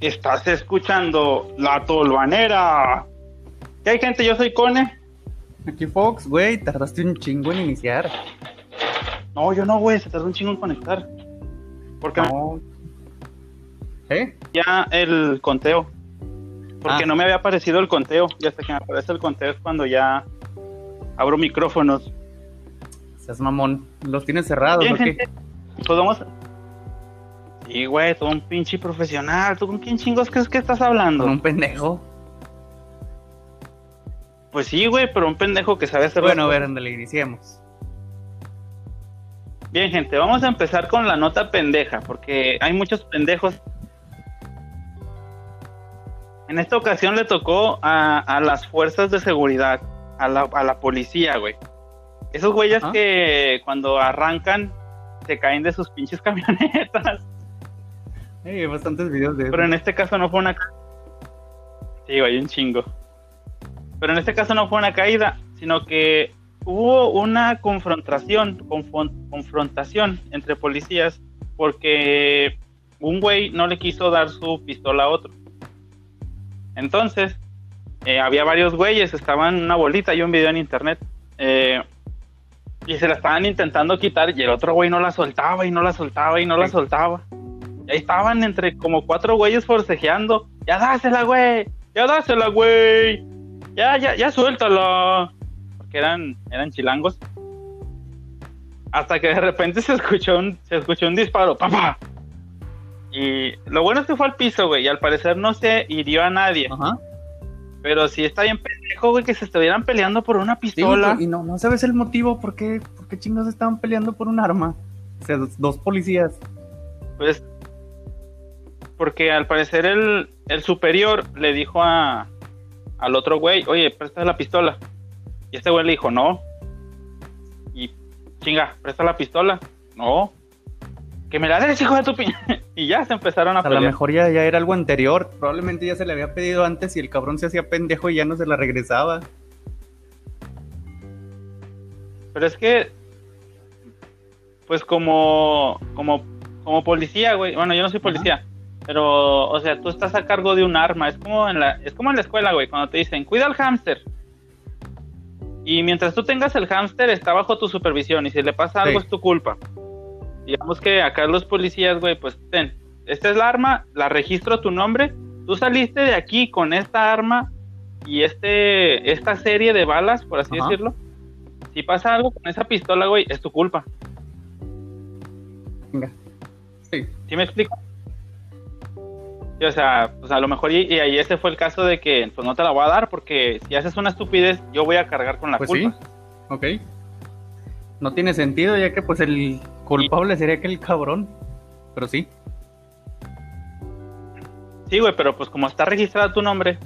Estás escuchando La Tolvanera. ¿Qué hay, gente? Yo soy Cone. Aquí Fox, güey, tardaste un chingo en iniciar. No, yo no, güey, se tardó un chingo en conectar. Porque No. ¿Eh? ya el conteo. Porque Ah. no me había aparecido el conteo. Y hasta que me aparece el conteo es cuando ya abro micrófonos. Seas mamón. ¿Los tienes cerrados Bien, o qué? gente. Pues vamos. Sí, güey, todo un pinche profesional. ¿Tú con quién chingos crees que estás hablando? Con un pendejo. Pues sí, güey, pero un pendejo que sabe hacer Bueno, a ver, ándale, iniciemos. Bien, gente, vamos a empezar con la nota pendeja, porque hay muchos pendejos. En esta ocasión le tocó a, a las fuerzas de seguridad, a la, a la policía, güey. Esos güeyes que cuando arrancan se caen de sus pinches camionetas. Hay bastantes videos de Pero eso. en este caso no fue una Sí, güey, un chingo. Pero en este caso no fue una caída, sino que hubo una confrontación, confron- confrontación entre policías porque un güey no le quiso dar su pistola a otro. Entonces, eh, había varios güeyes, estaban en una bolita, yo un video en internet, eh, y se la estaban intentando quitar y el otro güey no la soltaba y no la soltaba y no la soltaba. Y ahí estaban entre como cuatro güeyes forcejeando. Ya dásela, güey. Ya dásela, güey. Ya, ya, ya suéltala. Porque eran, eran chilangos. Hasta que de repente se escuchó un, se escuchó un disparo. ¡Papá! Y lo bueno es que fue al piso, güey. Y al parecer no se hirió a nadie. Ajá. Pero sí está bien pendejo, güey, que se estuvieran peleando por una Sí, pistola. y no, no sabes el motivo por qué, por qué estaban peleando por un arma. O sea, dos, dos policías. Pues, porque al parecer el, el superior le dijo a, al otro güey, oye, presta la pistola. Y este güey le dijo, no. Y chinga, presta la pistola. No. Que me la des, hijo de tu pin. y ya se empezaron a A lo pelear. mejor ya, ya era algo anterior. Probablemente ya se le había pedido antes y el cabrón se hacía pendejo y ya no se la regresaba. Pero es que, pues como, como, como policía, güey. Bueno, yo no soy policía. Pero, o sea, tú estás a cargo de un arma. Es como en la, es como en la escuela, güey, cuando te dicen, cuida al hámster. Y mientras tú tengas el hámster, está bajo tu supervisión. Y si le pasa algo, Sí. es tu culpa. Digamos que acá los policías, güey, pues ten, esta es la arma, la registro tu nombre. Tú saliste de aquí con esta arma y este, esta serie de balas, por así Ajá. decirlo. Si pasa algo con esa pistola, güey, es tu culpa. Venga. Sí. ¿Sí me explico? Sí, o sea, pues a lo mejor y, y ahí ese fue el caso de que pues no te la voy a dar porque si haces una estupidez yo voy a cargar con la Pues culpa. sí. Ok. No tiene sentido ya que pues el culpable sería aquel cabrón. Pero sí. Sí, güey, pero pues como está registrado tu nombre,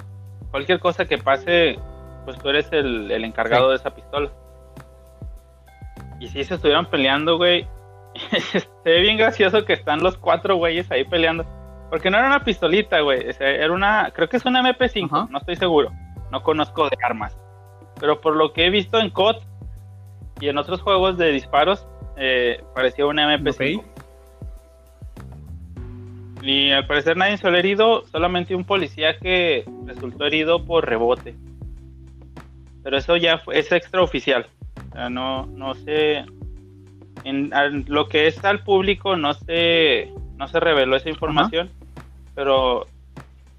cualquier cosa que pase, pues tú eres el, el encargado Sí. de esa pistola. Y si se estuvieran peleando, güey, se ve bien gracioso que están los cuatro güeyes ahí peleando. Porque no era una pistolita, güey, o sea, era una, creo que es una MP5, Ajá. no estoy seguro, no conozco de armas. Pero por lo que he visto en COD y en otros juegos de disparos, eh, parecía una MP5. Ok. Y al parecer nadie se lo herido, solamente un policía que resultó herido por rebote. Pero eso ya fue- es extraoficial. O sea, no, no sé. En, lo que es al público no se, no se reveló esa información. Pero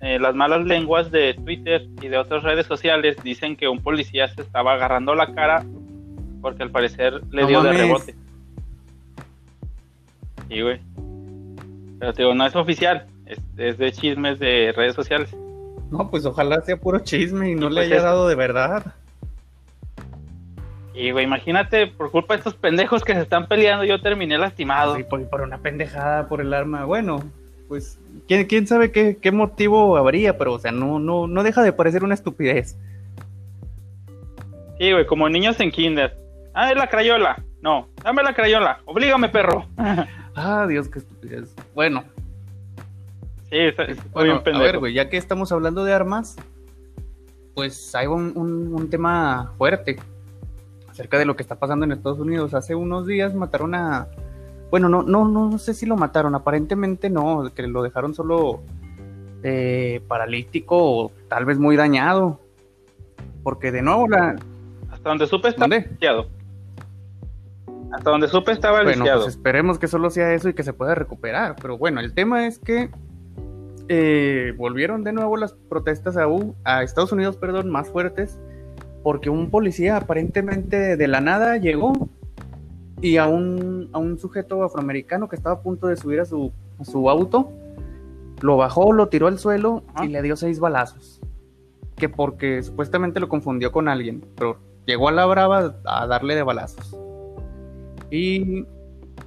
eh, las malas lenguas de Twitter y de otras redes sociales dicen que un policía se estaba agarrando la cara porque al parecer le No dio de rebote. Sí, güey. Pero te digo, no es oficial, es, es de chismes de redes sociales. No, pues ojalá sea puro chisme y no Y le pues haya es- dado de verdad. Y, güey, imagínate, por culpa de estos pendejos que se están peleando, yo terminé lastimado. Sí, por, por una pendejada por el arma. Bueno, pues quién, quién sabe qué, qué motivo habría, pero o sea, no, no, no deja de parecer una estupidez. Sí, güey, como niños en kinder. Ah, es la crayola. No, dame la crayola. Oblígame, perro. Ah, Dios, qué estupidez. Bueno, sí, está, está bueno bien a pendejo. ver, güey, ya que estamos hablando de armas, pues hay un, un- un tema fuerte acerca de lo que está pasando en Estados Unidos. Hace unos días mataron a... Bueno, no, no, no, sé si lo mataron, aparentemente no, que lo dejaron solo eh, paralítico o tal vez muy dañado. Porque de nuevo la... Hasta donde supe estaba lisiado. Hasta donde supe estaba bueno, Pues esperemos que solo sea eso y que se pueda recuperar. Pero bueno, el tema es que eh, volvieron de nuevo las protestas a, a Estados Unidos, perdón, más fuertes, porque un policía aparentemente de la nada llegó y a un, a un sujeto afroamericano que estaba a punto de subir a su, su auto, lo bajó, lo tiró al suelo y le dio seis balazos. Que porque supuestamente lo confundió con alguien, pero llegó a la brava a darle de balazos. Y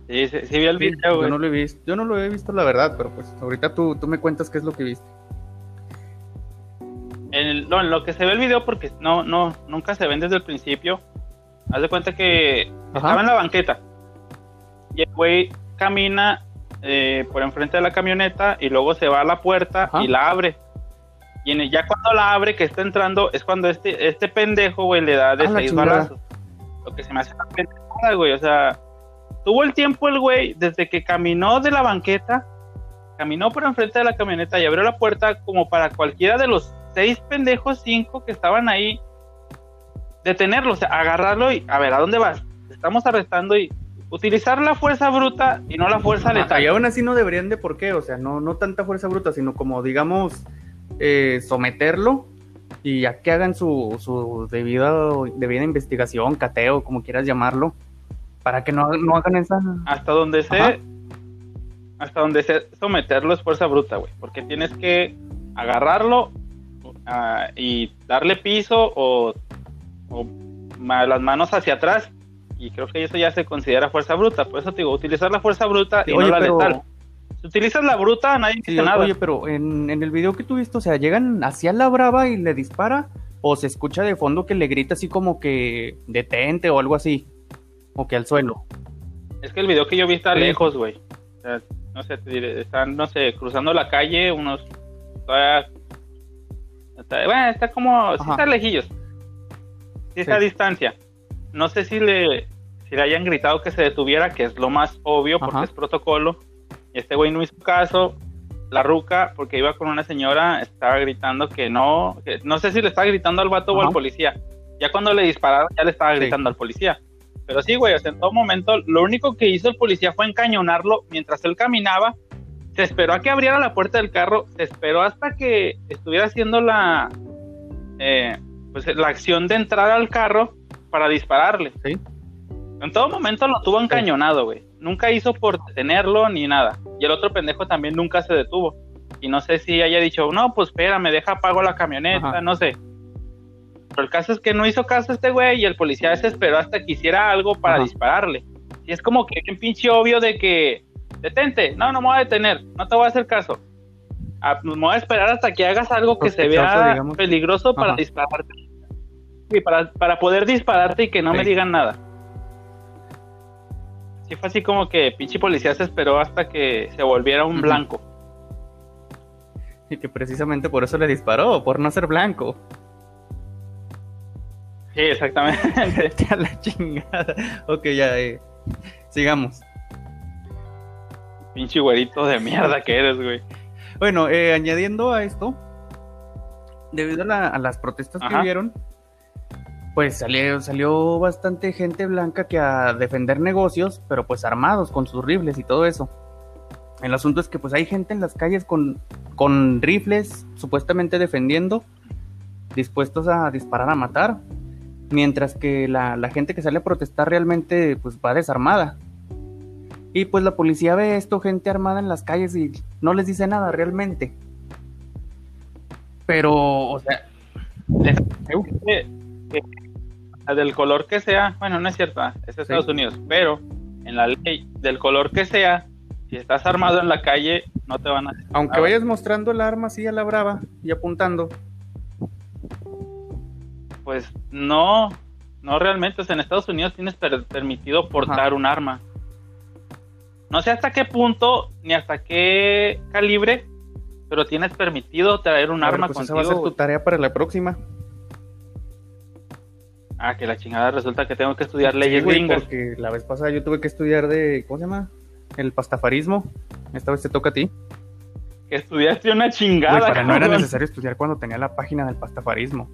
Sí, sí, vi el video, Yo no lo he visto, yo no lo he visto la verdad, pero pues ahorita tú, tú me cuentas qué es lo que viste. En, no, en lo que se ve el video, porque no, no, nunca se ven desde el principio. Haz de cuenta que estaba en la banqueta. Y el güey camina eh, por enfrente de la camioneta y luego se va a la puerta y la abre. Y ya cuando la abre, que está entrando, es cuando este, este pendejo, güey, le da de seis balazos. Lo que se me hace una pendejada, güey. O sea, tuvo el tiempo el güey desde que caminó de la banqueta, caminó por enfrente de la camioneta y abrió la puerta como para cualquiera de los seis pendejos, cinco que estaban ahí, detenerlo, o sea, agarrarlo y a ver, ¿a dónde vas? Estamos arrestando y utilizar la fuerza bruta y no la fuerza letal. Y aún así no deberían de por qué, o sea, no, no tanta fuerza bruta, sino como digamos eh, someterlo y a que hagan su, su debida, debida investigación, cateo, como quieras llamarlo para que no, no hagan esa. Hasta donde sé, hasta donde sé someterlo es fuerza bruta, güey. Porque tienes que agarrarlo ah, y darle piso o, las manos hacia atrás. Y creo que eso ya se considera fuerza bruta. Por eso te digo, utilizar la fuerza bruta y no la letal. Si utilizas la bruta, nadie dice nada. Oye, pero en, en el video que tuviste, o sea, llegan hacia la brava y le dispara. O se escucha de fondo que le grita así como que detente o algo así o que al suelo. Es que el video que yo vi está lejos, güey. no sé, te diré, están, no sé, cruzando la calle, unos. está, bueno, está como. Sí, está lejillos. Sí, está a distancia. No sé si le, si le hayan gritado que se detuviera, que es lo más obvio porque es protocolo. Y este güey no hizo caso. La ruca, porque iba con una señora, estaba gritando que no. no sé si le estaba gritando al vato o al policía. Ya cuando le dispararon, ya le estaba gritando al policía. Pero sí, güey, o sea, en todo momento, lo único que hizo el policía fue encañonarlo mientras él caminaba. Se esperó a que abriera la puerta del carro, se esperó hasta que estuviera haciendo la, eh, pues, la acción de entrar al carro para dispararle. ¿Sí? En todo momento lo tuvo encañonado, güey. Nunca hizo por detenerlo ni nada. Y el otro pendejo también nunca se detuvo. Y no sé si haya dicho, no, pues espera, me deja apago la camioneta, no sé. Pero el caso es que no hizo caso a este güey y el policía se esperó hasta que hiciera algo para dispararle. Y es como que un pinche obvio de que, detente, no, no me voy a detener, no te voy a hacer caso. Ah, pues me voy a esperar hasta que hagas algo que se vea peligroso para dispararte. Y para, para poder dispararte y que no me digan nada. Sí fue así como que pinche policía se esperó hasta que se volviera un blanco. Y que precisamente por eso le disparó, por no ser blanco. Sí, exactamente. a la chingada. Ok, ya, eh. sigamos. Pinche güerito de mierda que eres, güey. Bueno, eh, añadiendo a esto, debido a, las protestas que hubieron, pues salió, salió bastante gente blanca que a defender negocios, pero pues armados con sus rifles y todo eso. El asunto es que pues hay gente en las calles con, con rifles supuestamente defendiendo, dispuestos a disparar a matar, mientras que la, gente que sale a protestar realmente pues va desarmada. Y pues la policía ve esto, gente armada en las calles y no les dice nada realmente. Pero, o sea, del color que sea, bueno, no es cierto, ah, es Estados Unidos, pero en la ley, del color que sea, si estás armado en la calle, no te van a... Aunque vayas mostrando el arma así a la brava y apuntando, pues no, no realmente. O sea, en Estados Unidos tienes permitido portar un arma. No sé hasta qué punto ni hasta qué calibre, pero tienes permitido traer un arma pues contigo. Esa va a ser tu tarea para la próxima. Ah, que la chingada resulta que tengo que estudiar leyes gringas. Porque la vez pasada yo tuve que estudiar de, ¿cómo se llama? El pastafarismo. Esta vez te toca a ti. que estudiaste una chingada. Güey, para no era necesario estudiar cuando tenía la página del pastafarismo.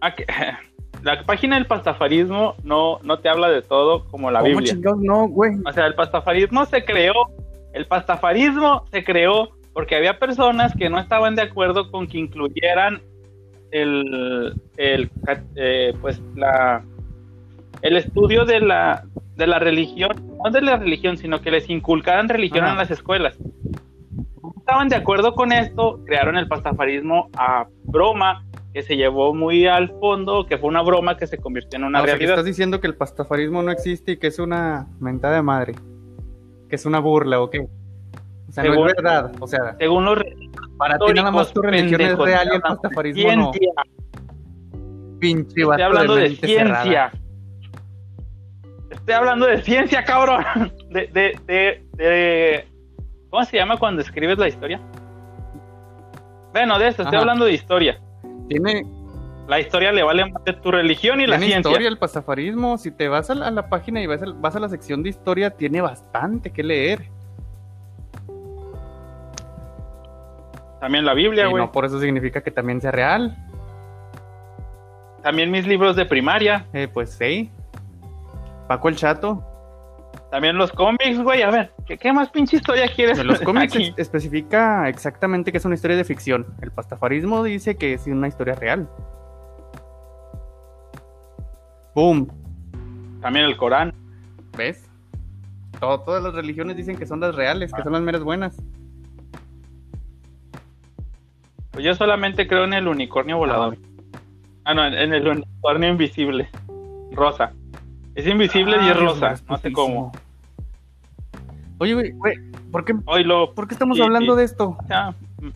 Ah, que- La página del pastafarismo no, no te habla de todo como la ¿Cómo Biblia. chingados no, güey? O sea, el pastafarismo se creó, el pastafarismo se creó porque había personas que no estaban de acuerdo con que incluyeran el, el eh, pues la el estudio de la de la religión, no de la religión, sino que les inculcaran religión Ajá. en las escuelas. No estaban de acuerdo con esto, crearon el pastafarismo a broma, que se llevó muy al fondo, que fue una broma que se convirtió en una Ah, sea, realidad. estás diciendo que el pastafarismo no existe y que es una mentada de madre. Que es una burla o qué. O sea, no Según- es verdad. O sea, Según los para ti nada más tu religión es real y el pastafarismo no. Pinche Estoy hablando de, cerrada. ciencia. Estoy hablando de ciencia, cabrón. De, de, de, de- ¿Cómo se llama cuando escribes la historia? Bueno, de eso, estoy Ajá. hablando de historia. Tiene, La historia le vale más de tu religión y la ciencia. historia el pastafarismo. Si te vas a la, a la página y vas a, vas a la sección de historia, tiene bastante que leer. También la Biblia, güey. no por eso significa que también sea real. También mis libros de primaria. Eh, pues sí. Paco el Chato. También los cómics, güey. A ver, ¿qué, qué más pinche historia quieres? Los cómics especifica exactamente que es una historia de ficción. El pastafarismo dice que es una historia real. Boom. También el Corán. ¿Ves? Todo- todas las religiones dicen que son las reales, que son las meras buenas. Pues yo solamente creo en el unicornio volador. Ah, no, en, en el unicornio invisible. Rosa. Es invisible y es rosa. Dios, No sé cómo. Oye, güey, güey, ¿por qué, Hoy lo. por qué estamos hablando de esto? Ya. Tú,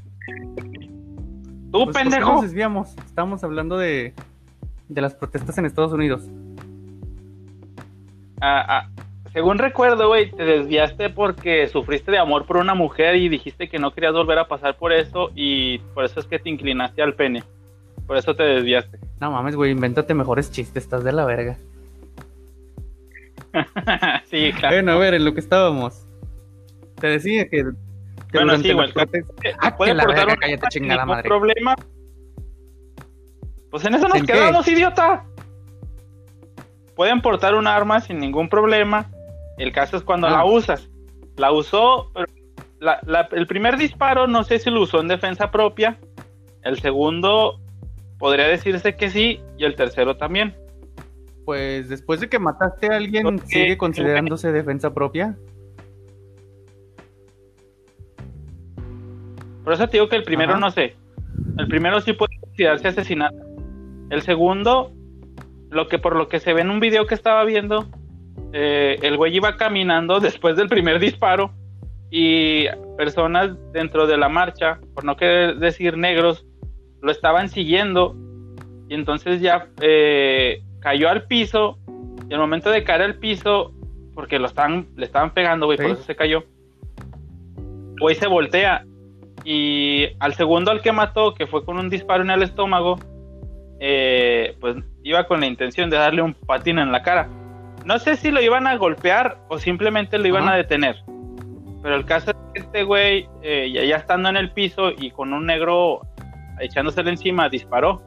Pues, ¿por qué pendejo. nos desviamos? Estamos hablando de, de las protestas en Estados Unidos. Ah, ah, según recuerdo, güey, te desviaste porque sufriste de amor por una mujer y dijiste que no querías volver a pasar por eso y por eso es que te inclinaste al pene. Por eso te desviaste. No mames, güey, invéntate mejores chistes, estás de la verga. sí, claro. Bueno, a ver, en lo que estábamos. Te decía que, que Bueno, sí, güey, Ah, Puede que la portar verga, un cállate, chingada ningún madre. problema. Pues en eso nos ¿En qué? quedamos, idiota. Pueden portar un arma sin ningún problema. El caso es cuando Ah. la usas. La usó. pero la- la- el primer disparo, no sé si lo usó en defensa propia. El segundo, podría decirse que sí. Y el tercero también. Pues después de que mataste a alguien, Porque- ¿sigue considerándose defensa propia? Por eso te digo que el primero Ajá. no sé. El primero sí puede considerarse asesinato. El segundo, lo que por lo que se ve en un video que estaba viendo, eh, el güey iba caminando después del primer disparo y personas dentro de la marcha, por no querer decir negros, lo estaban siguiendo. Y entonces ya eh, cayó al piso. Y al momento de caer al piso, porque lo estaban, le estaban pegando, güey, por eso se cayó, güey se voltea. Y al segundo al que mató, que fue con un disparo en el estómago, eh, pues iba con la intención de darle un patín en la cara. No sé si lo iban a golpear o simplemente lo iban Ajá. a detener. Pero el caso es que este güey, eh, ya, ya estando en el piso y con un negro echándosele encima, disparó.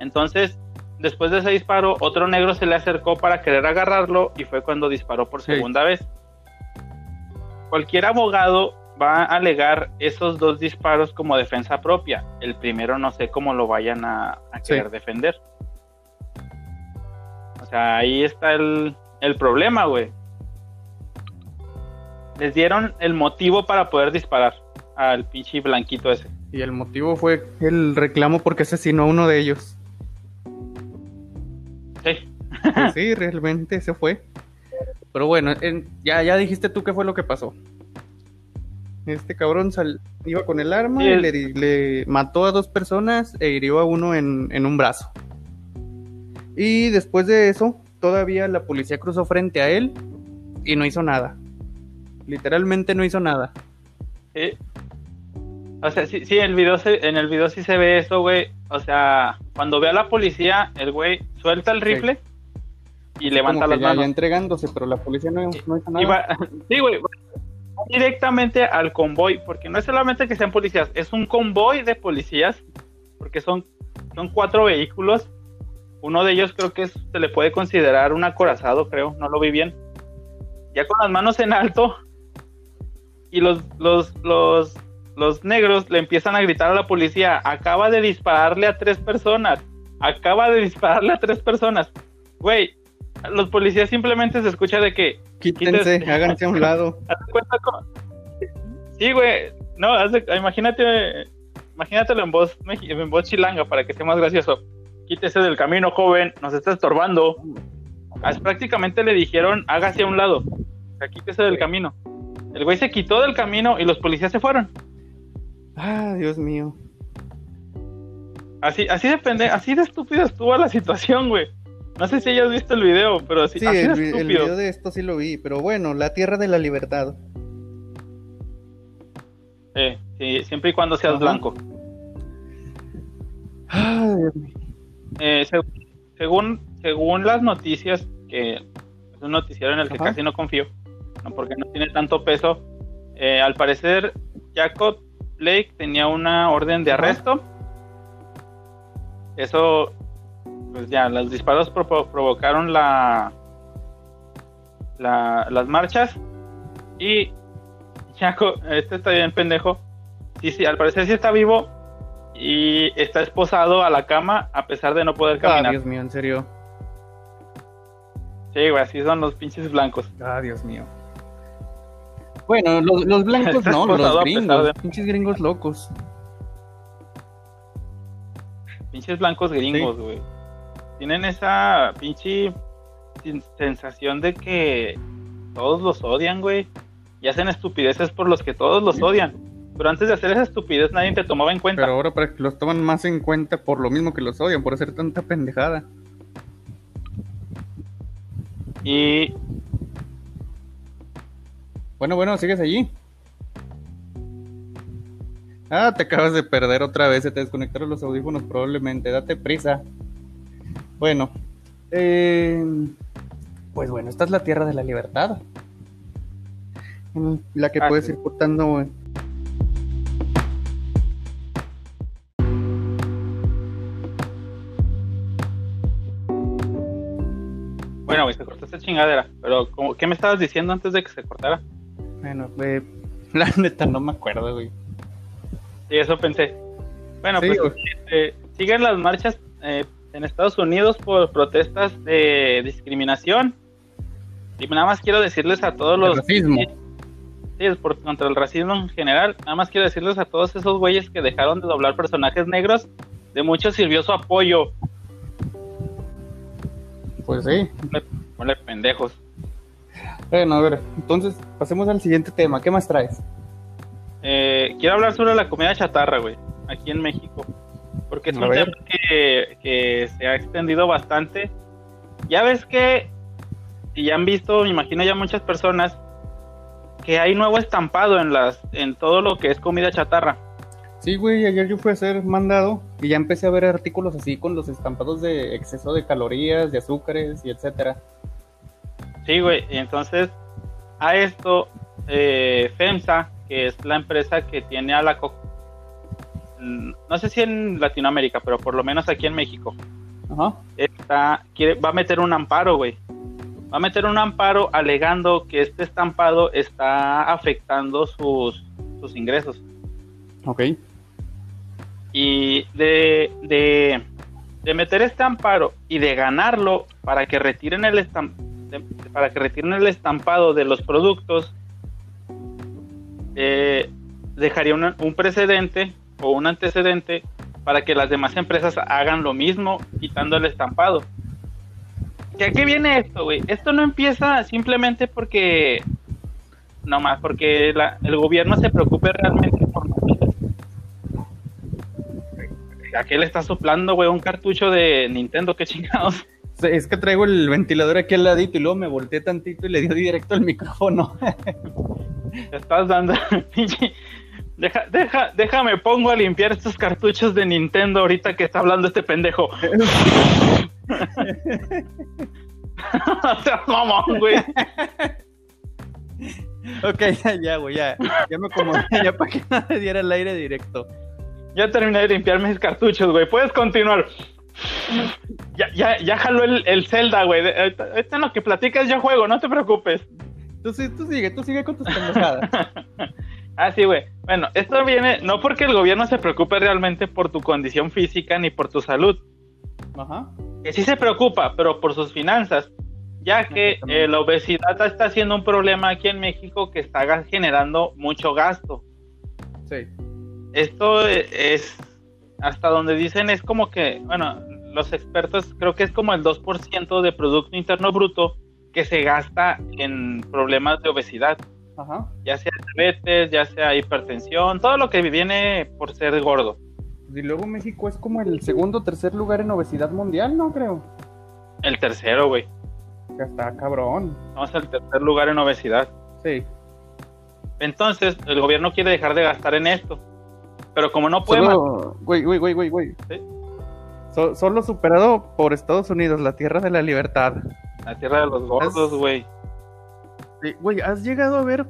Entonces, después de ese disparo, otro negro se le acercó para querer agarrarlo y fue cuando disparó por Sí. segunda vez. Cualquier abogado va a alegar esos dos disparos como defensa propia. El primero no sé cómo lo vayan a, a Sí. querer defender. Sea, ahí está el, el problema, güey. Les dieron el motivo para poder disparar al pinche blanquito ese. Y el motivo fue el reclamo porque asesinó a uno de ellos. Sí. Pues sí, realmente se fue. Pero bueno, en- ya, ya dijiste tú qué fue lo que pasó. Este cabrón sal- iba con el arma Sí, y le, le mató a dos personas e hirió a uno en, en un brazo. Y después de eso, todavía la policía cruzó frente a él y no hizo nada. Literalmente no hizo nada. O sea, sí, sí, el video se- en el video sí se ve eso, güey. O sea, cuando ve a la policía, el güey suelta el Sí. rifle y levanta Como que las ya, manos. ya entregándose, pero la policía no, no hizo nada. Va- sí, güey. directamente al convoy, porque no es solamente que sean policías, es un convoy de policías, porque son, son cuatro vehículos. Uno de ellos creo que se le puede considerar un acorazado, creo, no lo vi bien. Ya con las manos en alto, y los, los, los, los negros le empiezan a gritar a la policía, acaba de dispararle a tres personas, acaba de dispararle a tres personas. Güey, los policías simplemente se escucha de que... Quítense, háganse a un lado. Sí, güey, no, imagínate, imagínatelo en voz, en voz chilanga para que sea más gracioso. Quítese del camino, joven, nos está estorbando. prácticamente le dijeron, hágase a un lado, o sea, quítese del camino. El güey se quitó del camino y los policías se fueron. Ah, Dios mío. Así, así depende, así de estúpido estuvo la situación, güey. No sé si hayas visto el video, pero así, sí, así el, el, video de esto sí lo vi, pero bueno, la tierra de la libertad. Eh, sí, siempre y cuando seas blanco. Ah, Dios mío. Eh, según, según las noticias, que es un noticiero en el que casi no confío, porque no tiene tanto peso, eh, al parecer Jacob Blake tenía una orden de arresto. Eso, pues ya, los disparos provocaron la, las marchas y Jacob, este está bien pendejo. Sí, sí, al parecer sí está vivo y está esposado a la cama a pesar de no poder ah, caminar. Ah, Dios mío, en serio. Sí, güey, así son los pinches blancos. Ah, Dios mío. Bueno, los, blancos no, los gringos, pinches gringos locos. Pinches blancos gringos, güey. Tienen esa pinche sensación de que todos los odian, güey. Y hacen estupideces por los que todos los odian. Pero antes de hacer esa estupidez nadie te tomaba en cuenta. Pero ahora para que los toman más en cuenta por lo mismo que los odian, por hacer tanta pendejada. Y bueno, bueno, ¿sigues allí? Ah, te acabas de perder otra vez, se te desconectaron los audífonos probablemente, date prisa. Bueno, eh, pues bueno, esta es la tierra de la libertad. La que ah, puedes ir portando... Esta chingadera, pero ¿qué me estabas diciendo antes de que se cortara? Bueno, eh, la neta no me acuerdo, güey. Sí, eso pensé. Bueno, pues este, siguen las marchas eh, en Estados Unidos por protestas de discriminación. Y nada más quiero decirles a todos los... racismo. Sí, es por, contra el racismo en general. Nada más quiero decirles a todos esos güeyes que dejaron de doblar personajes negros. De mucho sirvió su apoyo. Pues sí. Pendejos. Bueno, a ver, entonces pasemos al siguiente tema. ¿Qué más traes? Eh, quiero hablar sobre la comida chatarra, güey, aquí en México. Porque es un tema que, se ha extendido bastante. Ya ves que, y ya han visto, me imagino ya muchas personas, que hay nuevo estampado en las en todo lo que es comida chatarra. Sí, güey, ayer yo fui a hacer mandado y ya empecé a ver artículos así con los estampados de exceso de calorías, de azúcares y etcétera. Sí, güey, entonces a esto eh, FEMSA, que es la empresa que tiene a la co mm, no sé si en Latinoamérica, pero por lo menos aquí en México, Está, quiere, va a meter un amparo, güey. Va a meter un amparo alegando que este estampado está afectando sus, sus ingresos. Ok. Y de, de, de meter este amparo y de ganarlo para que retiren el estampado para que retiren el estampado de los productos, eh, dejaría un precedente o un antecedente para que las demás empresas hagan lo mismo quitando el estampado. ¿Y a qué viene esto, güey? Esto no empieza simplemente porque, no más, porque el gobierno se preocupe realmente por ¿A qué le está soplando, güey? Un cartucho de Nintendo, qué chingados. Es que traigo el ventilador aquí al ladito y luego me volteé tantito y le dio directo al micrófono. estás dando. Deja, deja, déjame, pongo a limpiar estos cartuchos de Nintendo ahorita que está hablando este pendejo. mamón, güey. ok, ya, ya, güey, ya. Ya me acomodé, ya para que no diera el aire directo. Ya terminé de limpiar mis cartuchos, güey. Puedes continuar. Ya, ya, ya jaló el, el Zelda, güey. Esto en lo que platicas ya juego, no te preocupes. Tú, tú sigue, tú sigue con tus pendejadas. ah, sí, güey. Bueno, esto viene no porque el gobierno se preocupe realmente por tu condición física ni por tu salud. Ajá. Que sí se preocupa, pero por sus finanzas. Ya que eh, la obesidad está siendo un problema aquí en México que está generando mucho gasto. Sí. Esto es, hasta donde dicen, es como que, bueno, los expertos creo que es como el 2% de Producto Interno Bruto que se gasta en problemas de obesidad. Ajá. Ya sea diabetes, ya sea hipertensión, todo lo que viene por ser gordo. Y luego México es como el segundo o tercer lugar en obesidad mundial, ¿no? Creo. El tercero, güey. Ya está, cabrón. Vamos al tercer lugar en obesidad. Sí. Entonces, el gobierno quiere dejar de gastar en esto. Pero como no puede... Solo... Güey, güey, güey, güey, güey. ¿Sí? solo superado por Estados Unidos, la tierra de la libertad. La tierra de los gordos, güey. Güey, ¿has llegado a ver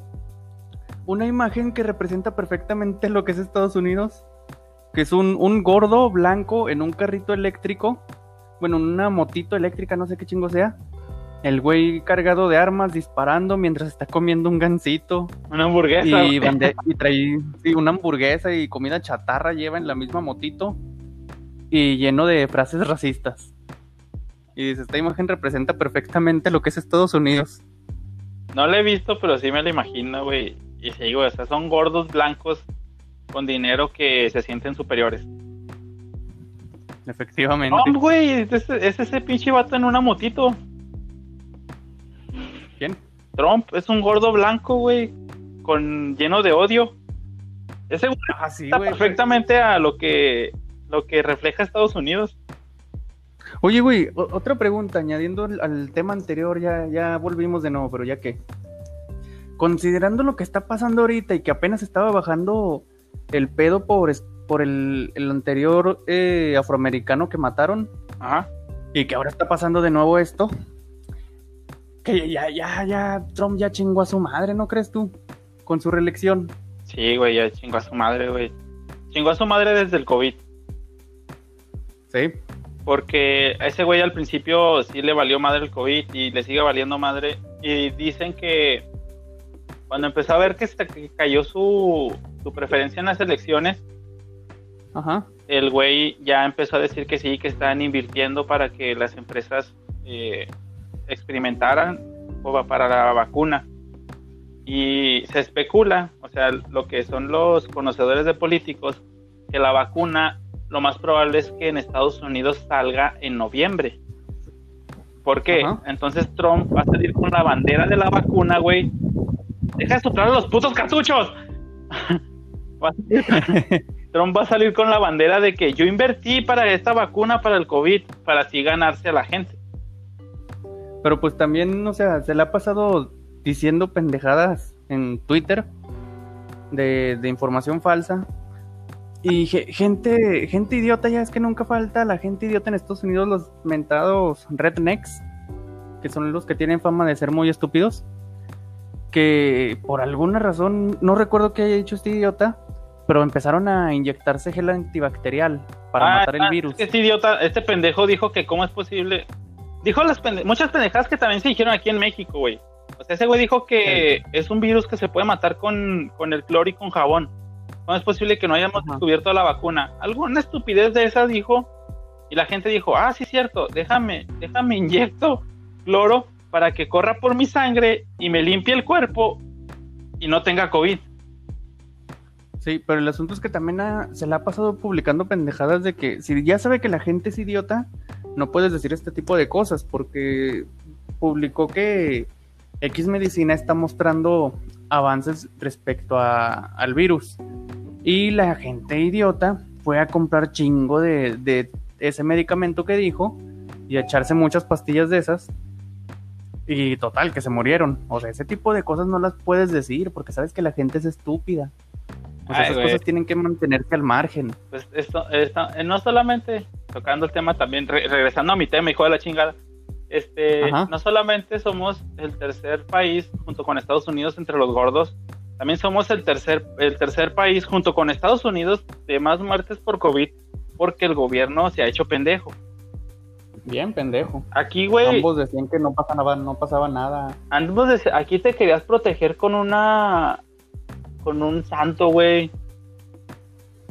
una imagen que representa perfectamente lo que es Estados Unidos? Que es un, un gordo blanco en un carrito eléctrico. Bueno, una motito eléctrica, no sé qué chingo sea. El güey cargado de armas, disparando mientras está comiendo un gansito. Una hamburguesa. Y, y trae una hamburguesa y comida chatarra lleva en la misma motito. Y lleno de frases racistas. Y dice, esta imagen representa perfectamente lo que es Estados Unidos. No la he visto, pero sí me la imagino, güey. Y sí, güey, o sea, son gordos blancos con dinero que se sienten superiores. Efectivamente. No, güey, es, ese pinche vato en una motito. Trump, es un gordo blanco, güey, con lleno de odio. Ese güey ah, está perfectamente a lo que lo que refleja Estados Unidos. Oye, güey, otra pregunta, añadiendo al, tema anterior, ya, ya volvimos de nuevo, pero ya que. Considerando lo que está pasando ahorita y que apenas estaba bajando el pedo por, por el, anterior eh, afroamericano que mataron, Ajá. y que ahora está pasando de nuevo esto, que ya, ya, ya, Trump ya chingó a su madre, ¿no crees tú? Con su reelección. Sí, güey, ya chingó a su madre, güey. Chingó a su madre desde el COVID. Sí. Porque a ese güey al principio sí le valió madre el COVID y le sigue valiendo madre. Y dicen que cuando empezó a ver que, se, cayó su, preferencia en las elecciones, el güey ya empezó a decir que sí, que están invirtiendo para que las empresas eh, experimentaran para la vacuna. Y se especula, o sea, lo que son los conocedores de políticos, que la vacuna lo más probable es que en Estados Unidos salga en noviembre. ¿Por qué? Entonces Trump va a salir con la bandera de la vacuna, güey. Deja de soplar los putos cartuchos. Trump va a salir con la bandera de que yo invertí para esta vacuna para el COVID, para así ganarse a la gente. Pero pues también, o sea, se le ha pasado diciendo pendejadas en Twitter de, de información falsa y gente, gente idiota, ya es que nunca falta la gente idiota en Estados Unidos, los mentados rednecks, que son los que tienen fama de ser muy estúpidos, que por alguna razón, no recuerdo qué haya dicho este idiota, pero empezaron a inyectarse gel antibacterial para ah, matar el ah, virus. este idiota, este pendejo dijo que cómo es posible, dijo las muchas pendejadas que también se dijeron aquí en México, güey. O sea, ese güey dijo que es un virus que se puede matar con, con el cloro y con jabón. ¿Cómo es posible que no hayamos descubierto la vacuna? Alguna estupidez de esa dijo. Y la gente dijo, ah, sí, cierto, déjame, déjame inyecto cloro para que corra por mi sangre y me limpie el cuerpo y no tenga COVID. Sí, pero el asunto es que también se le ha pasado publicando pendejadas de que si ya sabe que la gente es idiota, no puedes decir este tipo de cosas porque publicó que X Medicina está mostrando avances respecto al virus. Y la gente idiota fue a comprar chingo de, ese medicamento que dijo y a echarse muchas pastillas de esas. Y total, que se murieron. O sea, ese tipo de cosas no las puedes decir porque sabes que la gente es estúpida. O sea, esas cosas tienen que mantenerse al margen. Pues esto, eh, no solamente tocando el tema también, regresando a mi tema, hijo de la chingada. este, no solamente somos el tercer país junto con Estados Unidos entre los gordos, también somos el tercer, el tercer país junto con Estados Unidos de más muertes por COVID porque el gobierno se ha hecho pendejo. Bien, pendejo. Aquí, güey. Ambos decían que no pasaba, no pasaba nada. Ambos aquí te querías proteger con una. Con un santo, güey.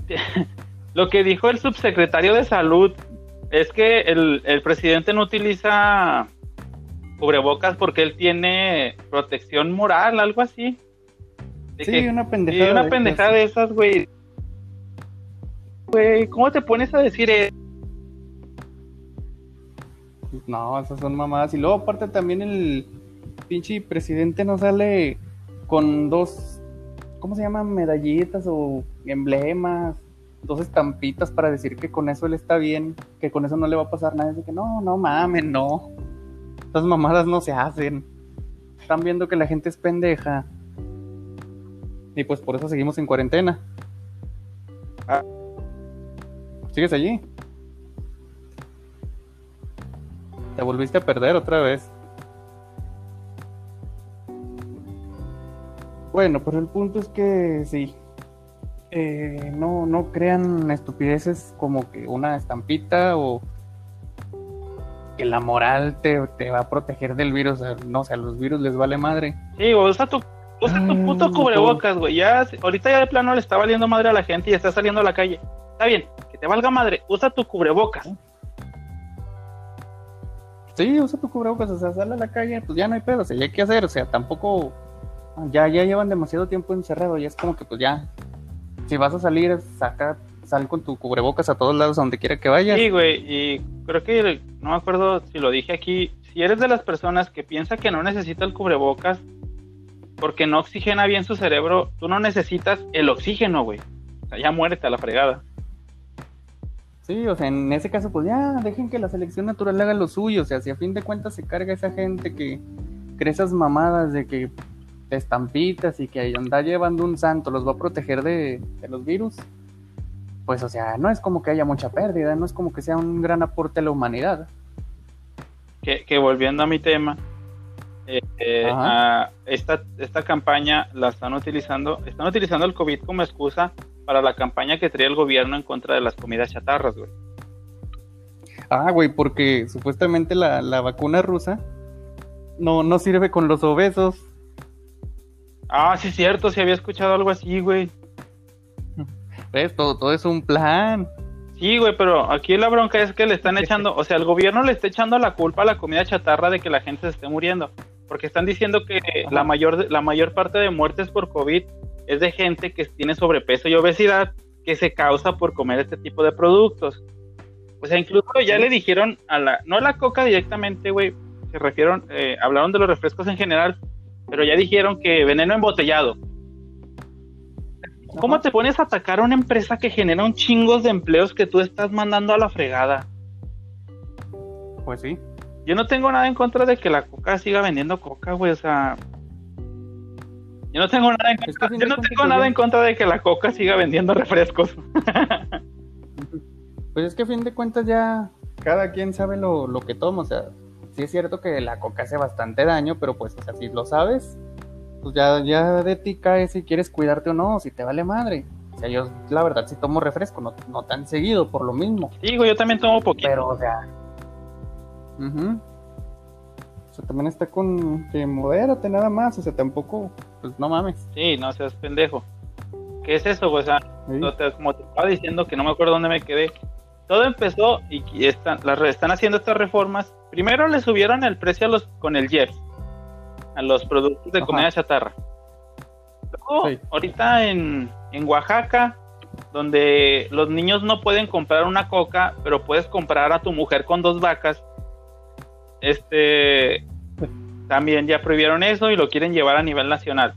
Lo que dijo el subsecretario de salud es que el, presidente no utiliza cubrebocas porque él tiene protección moral, algo así. sí, una pendejada. Sí, una pendejada de esas, güey. Güey, ¿cómo te pones a decir eso? No, esas son mamadas. Y luego, aparte, también el pinche presidente no sale con dos, ¿cómo se llaman? Medallitas o emblemas, dos estampitas para decir que con eso él está bien, que con eso no le va a pasar nada. Dice que no, no mames, no. Esas mamadas no se hacen. Están viendo que la gente es pendeja. Y pues por eso seguimos en cuarentena. Ah. ¿Sigues allí? Te volviste a perder otra vez. Bueno, pero el punto es que sí. Eh, no, no crean estupideces como que una estampita o que la moral te, va a proteger del virus. no, o sea, a los virus les vale madre. Sí, usa tu, usa tu puto cubrebocas, güey. Ya, ahorita ya de plano le está valiendo madre a la gente y está saliendo a la calle. Está bien, que te valga madre, usa tu cubrebocas. Sí, usa tu cubrebocas, o sea, sale a la calle, pues ya no hay pedo, o sea, ya hay que hacer, o sea, tampoco, ya, ya llevan demasiado tiempo encerrado, y es como que pues ya, si vas a salir, saca, sal con tu cubrebocas a todos lados, a donde quiera que vayas. Sí, güey, y creo que, no me acuerdo si lo dije aquí, si eres de las personas que piensa que no necesita el cubrebocas porque no oxigena bien su cerebro, tú no necesitas el oxígeno, güey. O sea, ya muérete a la fregada. Sí, o sea, en ese caso, pues ya dejen que la selección natural haga lo suyo. O sea, si a fin de cuentas se carga esa gente que cree esas mamadas de que estampitas y que anda llevando un santo los va a proteger de, los virus, pues, o sea, no es como que haya mucha pérdida, no es como que sea un gran aporte a la humanidad. Que, volviendo a mi tema, eh, eh, esta, esta campaña la están utilizando, están utilizando el COVID como excusa para la campaña que traía el gobierno en contra de las comidas chatarras, güey. Ah, güey, porque supuestamente la, vacuna rusa no, no sirve con los obesos. Ah, sí, cierto, sí había escuchado algo así, güey. ¿Ves? Todo, todo es un plan. Sí, güey, pero aquí la bronca es que le están echando, o sea, el gobierno le está echando la culpa a la comida chatarra de que la gente se esté muriendo. Porque están diciendo que la mayor, la mayor parte de muertes por COVID es de gente que tiene sobrepeso y obesidad que se causa por comer este tipo de productos. O sea, incluso ya le dijeron a la, no a la coca directamente, güey, se refieron, eh, hablaron de los refrescos en general, pero ya dijeron que veneno embotellado. ¿Cómo te pones a atacar a una empresa que genera un chingos de empleos que tú estás mandando a la fregada? Pues sí. Yo no tengo nada en contra de que la coca siga vendiendo coca, güey, o sea, yo no tengo nada en contra, yo no tengo nada en contra de que la coca siga vendiendo refrescos. pues es que a fin de cuentas ya cada quien sabe lo, que toma. O sea, sí es cierto que la coca hace bastante daño, pero pues, o sea, si lo sabes, pues ya, ya de ti cae si quieres cuidarte o no, si te vale madre. O sea, yo la verdad sí tomo refresco, no, no tan seguido, por lo mismo. Digo, yo también tomo poquito. Pero, o sea... O sea, también está con que modérate nada más, o sea, tampoco, pues no mames. Sí, no seas pendejo. ¿Qué es eso, O sea, como te estaba diciendo que no me acuerdo dónde me quedé. Todo empezó y están, están haciendo estas reformas. Primero le subieron el precio a los, con el Jeff, a los productos de comida chatarra. Luego, ahorita en, en Oaxaca, donde los niños no pueden comprar una coca, pero puedes comprar a tu mujer con dos vacas, este también ya prohibieron eso y lo quieren llevar a nivel nacional.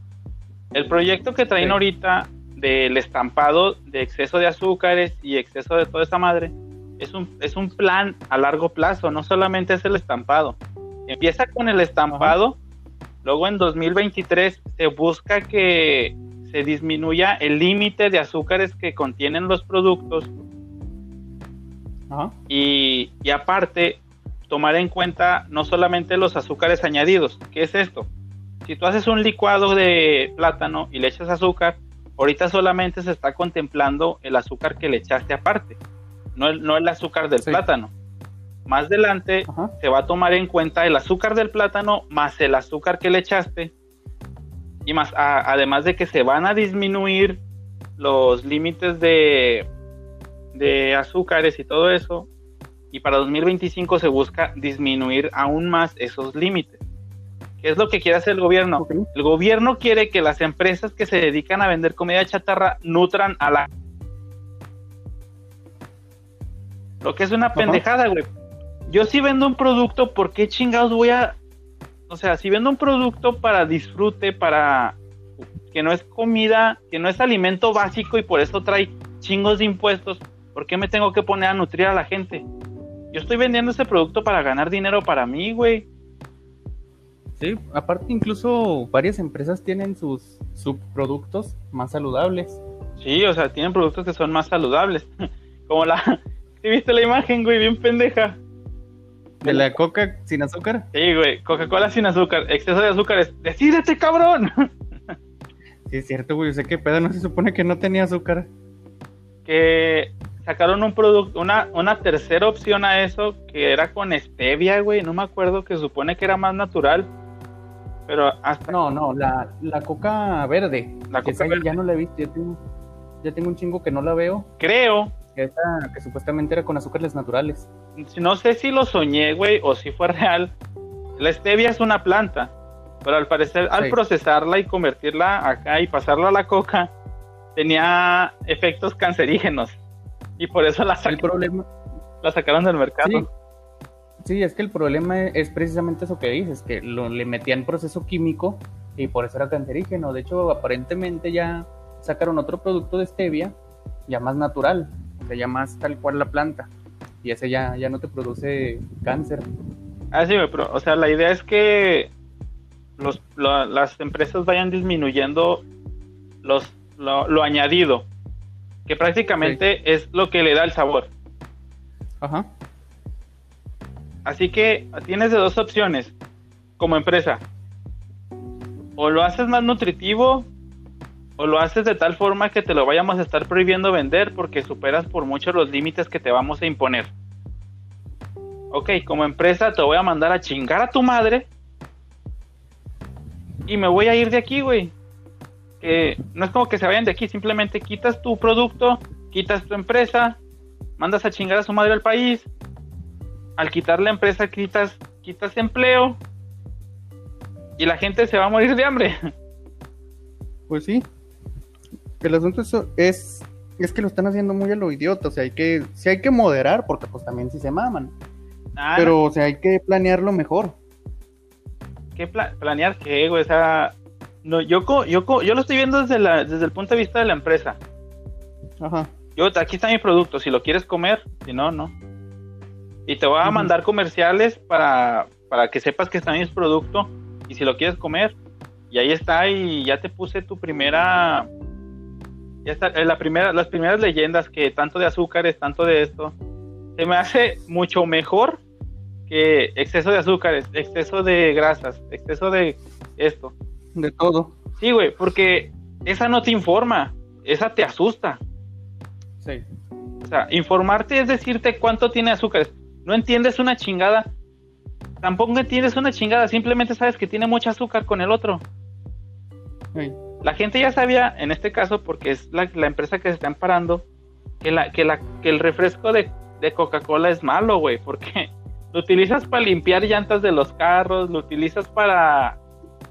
El proyecto que traen ahorita del estampado de exceso de azúcares y exceso de toda esa madre es un, es un plan a largo plazo, no solamente es el estampado. Empieza con el estampado, luego en 2023 se busca que se disminuya el límite de azúcares que contienen los productos y, y aparte tomar en cuenta no solamente los azúcares añadidos. ¿Qué es esto? Si tú haces un licuado de plátano y le echas azúcar, ahorita solamente se está contemplando el azúcar que le echaste aparte, no el, no el azúcar del plátano. Más adelante se va a tomar en cuenta el azúcar del plátano más el azúcar que le echaste y más además de que se van a disminuir los límites de, de azúcares y todo eso y para 2025 se busca disminuir aún más esos límites. ¿Qué es lo que quiere hacer el gobierno? El gobierno quiere que las empresas que se dedican a vender comida chatarra nutran a la... Lo que es una pendejada, güey. Yo si vendo un producto, ¿por qué chingados voy a... O sea, si vendo un producto para disfrute, para... que no es comida, que no es alimento básico y por eso trae chingos de impuestos, ¿por qué me tengo que poner a nutrir a la gente? Yo estoy vendiendo ese producto para ganar dinero para mí, güey. Sí, aparte incluso varias empresas tienen sus subproductos más saludables. Sí, o sea, tienen productos que son más saludables. Como la... ¿Sí viste la imagen, güey? Bien pendeja. ¿De la coca sin azúcar? Sí, güey. Coca-Cola sin azúcar. Exceso de azúcar es... ¡Decídete, cabrón! Sí, es cierto, güey. Sé que pedo no se supone que no tenía azúcar. Que sacaron un producto, una, una tercera opción a eso, que era con stevia, güey, no me acuerdo, que supone que era más natural. Pero hasta... No, no, la, la coca verde. La coca verde. Ya no la he visto, ya tengo, ya tengo un chingo que no la veo. Creo. Esa que supuestamente era con azúcares naturales. No sé si lo soñé, güey, o si fue real. La stevia es una planta, pero al parecer, al procesarla y convertirla acá y pasarla a la coca, tenía efectos cancerígenos. Y por eso la, el problema... la sacaron del mercado. Sí. es que el problema es precisamente eso que dices, que lo, le metían proceso químico y por eso era cancerígeno. De hecho, aparentemente ya sacaron otro producto de stevia, ya más natural, o sea, ya más tal cual la planta. Y ese ya, ya no te produce cáncer. Ah, sí, pero, o sea, la idea es que los, las empresas vayan disminuyendo los, lo añadido que prácticamente es lo que le da el sabor. Ajá. Así que tienes de dos opciones como empresa. O lo haces más nutritivo o lo haces de tal forma que te lo vayamos a estar prohibiendo vender porque superas por mucho los límites que te vamos a imponer. Ok, como empresa te voy a mandar a chingar a tu madre y me voy a ir de aquí, güey no es como que se vayan de aquí, simplemente quitas tu producto, quitas tu empresa, mandas a chingar a su madre al país, al quitar la empresa quitas, quitas empleo y la gente se va a morir de hambre. Pues sí. El asunto es, es que lo están haciendo muy a lo idiota, o sea, hay que, si hay que moderar, porque pues también si se maman. Ah, Pero, o sea, hay que planearlo mejor. ¿Qué planear qué, güey? O sea, no, yo, yo, yo lo estoy viendo desde, la, desde el punto de vista de la empresa. Ajá. Yo, aquí está mi producto, si lo quieres comer, si no, no. Y te voy a mandar comerciales para, para que sepas que está mi producto y si lo quieres comer. Y ahí está, y ya te puse tu primera. Ya está, eh, la primera, las primeras leyendas que tanto de azúcares, tanto de esto. Se me hace mucho mejor que exceso de azúcares, exceso de grasas, exceso de esto de todo. Sí, güey, porque esa no te informa, esa te asusta. Sí. O sea, informarte es decirte cuánto tiene azúcar. No entiendes una chingada. Tampoco entiendes una chingada, simplemente sabes que tiene mucho azúcar con el otro. Sí. La gente ya sabía, en este caso, porque es la, empresa que se está amparando, que, la, que, la, que el refresco de, de Coca-Cola es malo, güey, porque lo utilizas para limpiar llantas de los carros, lo utilizas para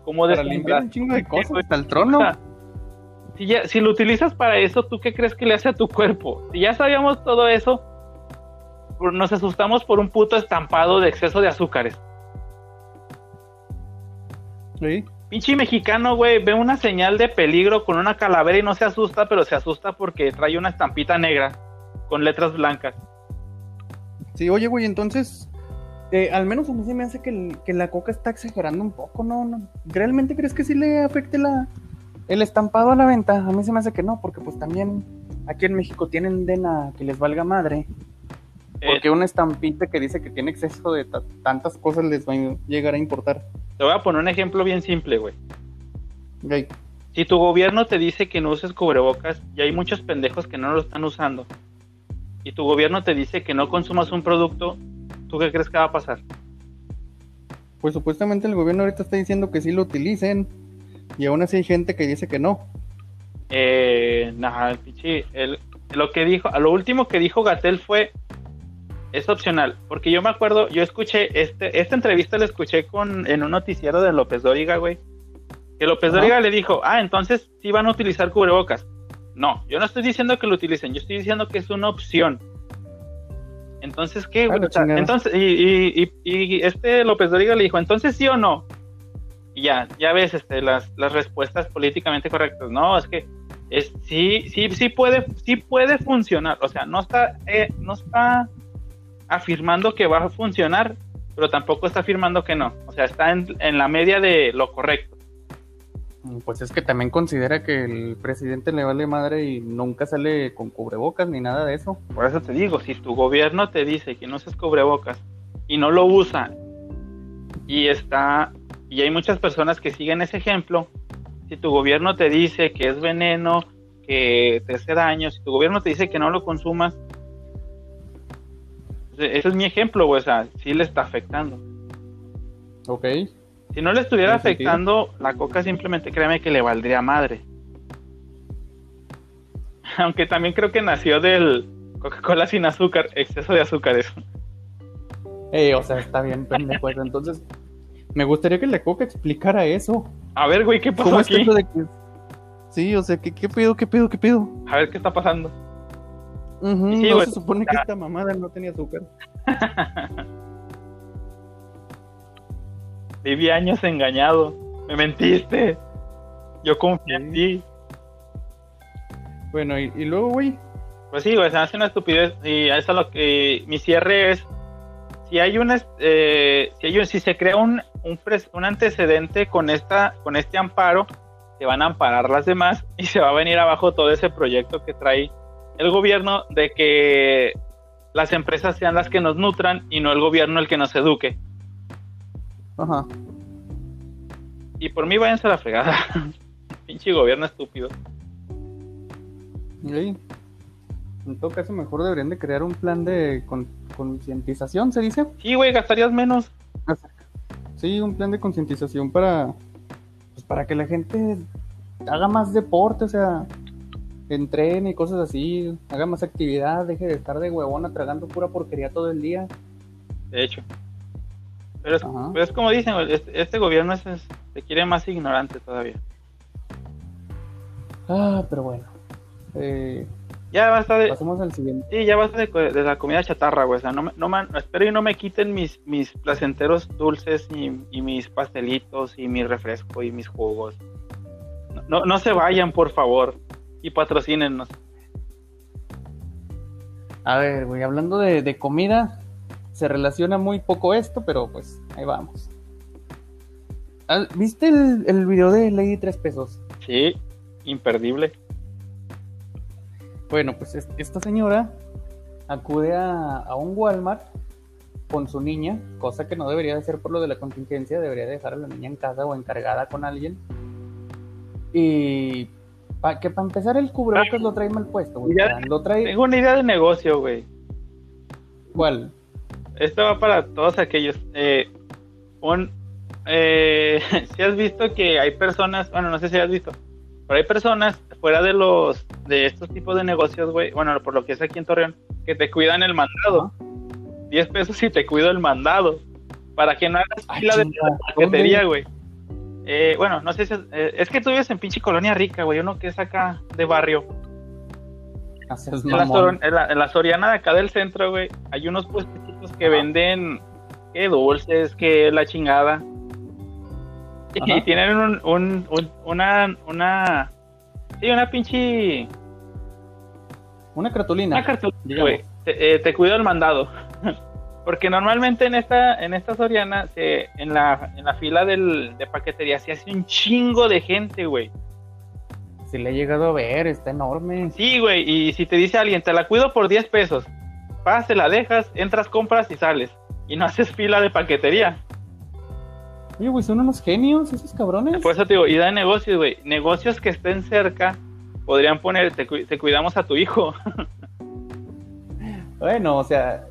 como de limpiar un chingo de cosas hasta el trono. si, ya, si lo utilizas para eso, ¿tú qué crees que le hace a tu cuerpo? Si ya sabíamos todo eso, nos asustamos por un puto estampado de exceso de azúcares. Sí. Pinche mexicano, güey, ve una señal de peligro con una calavera y no se asusta, pero se asusta porque trae una estampita negra con letras blancas. Sí, oye, güey, entonces, eh, al menos a mí se me hace que, la coca está exagerando un poco, ¿no? ¿Realmente crees que sí le afecte la, el estampado a la venta? A mí se me hace que no, porque pues también aquí en México tienden a que les valga madre. Porque una estampita que dice que tiene exceso de tantas cosas les va a llegar a importar. Te voy a poner un ejemplo bien simple, güey. Si tu gobierno te dice que no uses cubrebocas y hay muchos pendejos que no lo están usando, y tu gobierno te dice que no consumas un producto, ¿tú qué crees que va a pasar? Pues supuestamente el gobierno ahorita está diciendo que sí lo utilicen y aún así hay gente que dice que no. Eh, nada, pichi, el, lo que dijo, a lo último que dijo Gatel fue es opcional, porque yo me acuerdo, yo escuché este, esta entrevista la escuché con en un noticiero de López Dóriga, güey. Que López Dóriga le dijo, ah, entonces sí van a utilizar cubrebocas. No, yo no estoy diciendo que lo utilicen, yo estoy diciendo que es una opción. Entonces, ¿qué? entonces, y, este López Dóriga le dijo, entonces sí o no. Y ya, ya ves este, las, las respuestas políticamente correctas. No, es que es, sí, sí, sí puede, sí puede funcionar. O sea, no está, eh, no está afirmando que va a funcionar, pero tampoco está afirmando que no. O sea, está en, en la media de lo correcto. Pues es que también considera que el presidente le vale madre y nunca sale con cubrebocas ni nada de eso. Por eso te digo, si tu gobierno te dice que no uses cubrebocas y no lo usa y está y hay muchas personas que siguen ese ejemplo, si tu gobierno te dice que es veneno, que te hace daño, si tu gobierno te dice que no lo consumas, ese es mi ejemplo, o sea, sí le está afectando. Ok. Si no le estuviera afectando, la coca simplemente créeme que le valdría madre. Aunque también creo que nació del Coca-Cola sin azúcar, exceso de azúcar eso. Eh, o sea, está bien, pendejo Entonces, me gustaría que la coca explicara eso. A ver, güey, ¿qué pasó aquí? Sí, o sea, ¿qué, ¿qué pedo, qué pedo, qué pedo? A ver, ¿qué está pasando? Sí, no se supone que esta mamada no tenía azúcar. Viví años engañado. Me mentiste. Yo confié en ti. Bueno, y, luego, güey. Pues sí, güey, se hace una estupidez. Y eso es lo que. Mi cierre es. Si hay una. Eh, si, hay si se crea un, un, un antecedente con, esta, con este amparo, se van a amparar las demás y se va a venir abajo todo ese proyecto que trae el gobierno de que las empresas sean las que nos nutran y no el gobierno el que nos eduque. Ajá. Y por mí váyanse a la fregada. Pinche gobierno estúpido. En todo caso, mejor deberían de crear un plan de concientización, ¿se dice? Sí, güey, gastarías menos. Sí, un plan de concientización para, pues, para que la gente haga más deporte, o sea, entrene y cosas así, haga más actividad, deje de estar de huevona tragando pura porquería todo el día. De hecho. Pero es, como dicen, este, este, gobierno es, se quiere más ignorante todavía. Ah, pero bueno. Eh, ya basta de. Pasemos al siguiente. Sí, ya basta de, la comida chatarra, güey. O sea, no, no espero y no me quiten mis, mis placenteros dulces y, y mis pastelitos y mi refresco y mis jugos. No, no, se vayan, por favor. Y patrocínenos. A ver, güey, hablando de, de comida, se relaciona muy poco esto, pero pues ahí vamos. ¿Viste el, el video de Lady Tres Pesos? Sí, imperdible. Bueno, pues esta señora acude a, un Walmart con su niña, cosa que no debería de hacer por lo de la contingencia, debería dejar a la niña en casa o encargada con alguien. Y que para empezar el cubrebocas lo trae mal puesto, güey. Lo trae... Tengo una idea de negocio, güey. ¿Cuál? esto va para todos aquellos. Eh, un, eh, si has visto que hay personas, bueno, no sé si has visto, pero hay personas fuera de los de estos tipos de negocios, güey, bueno, por lo que es aquí en Torreón, que te cuidan el mandado. 10 pesos y te cuido el mandado. Para que no hagas fila de paquetería, güey. Eh, bueno, no sé si es, eh, es que tú vives en pinche colonia rica, güey, uno que es acá de barrio. En la, Soriana de acá del centro, güey, hay unos puestitos que venden que dulces, que la chingada. Y tienen un, un, una, una, sí, una pinche... Una cartulina. Una cartulina, güey. Te, eh, te, cuido el mandado. Porque normalmente en esta, en esta Soriana, se, en, la, en la fila del, de paquetería se hace un chingo de gente, güey si le he llegado a ver, está enorme. Sí, güey, y si te dice alguien, te la cuido por 10 pesos. vas, te la dejas, entras, compras y sales. Y no haces fila de paquetería. Oye, güey, son unos genios esos cabrones. Por eso te digo, y da negocios, güey. Negocios que estén cerca podrían poner, te, cuidamos a tu hijo. bueno, o sea,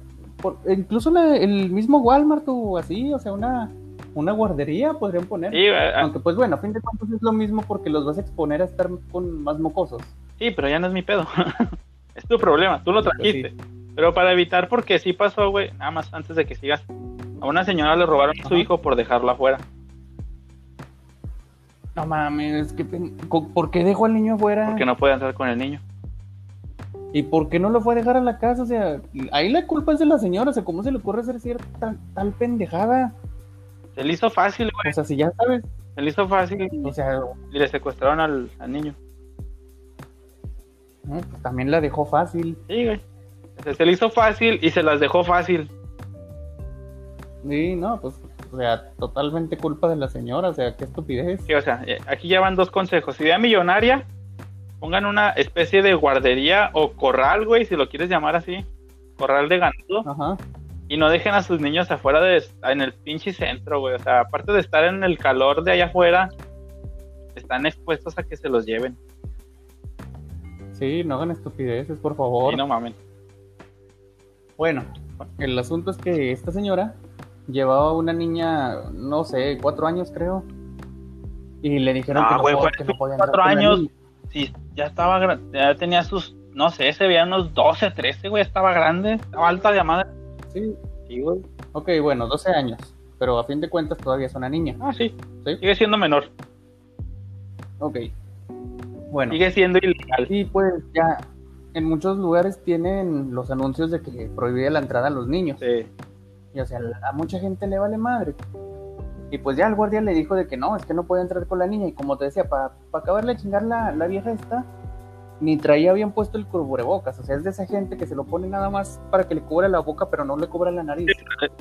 incluso el mismo Walmart o así, o sea, una, una guardería podrían poner. Aunque pues bueno, a fin de cuentas es lo mismo porque los vas a exponer a estar con más mocosos. Sí, pero ya no es mi pedo. es tu problema, tú lo trajiste. Pero para evitar, porque sí pasó, güey, nada más antes de que sigas, a una señora le robaron a su hijo por dejarlo afuera. No mames, que ¿por qué dejó al niño afuera? Porque no puede entrar con el niño. ¿Y por qué no lo fue a dejar a la casa? O sea, ahí la culpa es de la señora. O sea, ¿cómo se le ocurre hacer cierta tal pendejada? Se le hizo fácil, güey. O sea, si ya sabes. Se le hizo fácil. O sea, y le secuestraron al, niño. pues también la dejó fácil. Sí, güey. Se le hizo fácil y se las dejó fácil. Sí, no, pues, o sea, totalmente culpa de la señora, o sea, qué estupidez. Sí, o sea, eh, aquí ya van dos consejos. Idea millonaria, pongan una especie de guardería o corral, güey, si lo quieres llamar así. Corral de ganado. Ajá y no dejen a sus niños afuera de, en el pinche centro, güey. O sea, aparte de estar en el calor de allá afuera, están expuestos a que se los lleven. Sí, no hagan estupideces, por favor. Sí, no mamen. Bueno, el asunto es que esta señora llevaba una niña, no sé, cuatro años creo. Y le dijeron que, no, güey, que no podía Cuatro años, sí, ya estaba, ya tenía sus, no sé, se veían unos 12, 13, güey, estaba grande, estaba alta de madre. Sí. Sí, güey. Ok, bueno, 12 años. Pero a fin de cuentas todavía es una niña. Ah, sí. Sigue siendo menor. Ok. Bueno. Sigue siendo ilegal. Y pues ya en muchos lugares tienen los anuncios de que prohibía la entrada a los niños. Sí. Y o sea, a mucha gente le vale madre. Y pues ya el guardia le dijo de que no, es que no puede entrar con la niña. Y como te decía, para acabarle de chingar la, la vieja esta, ni traía bien puesto el cubrebocas. O sea, es de esa gente que se lo pone nada más para que le cubra la boca, pero no le cubra la nariz.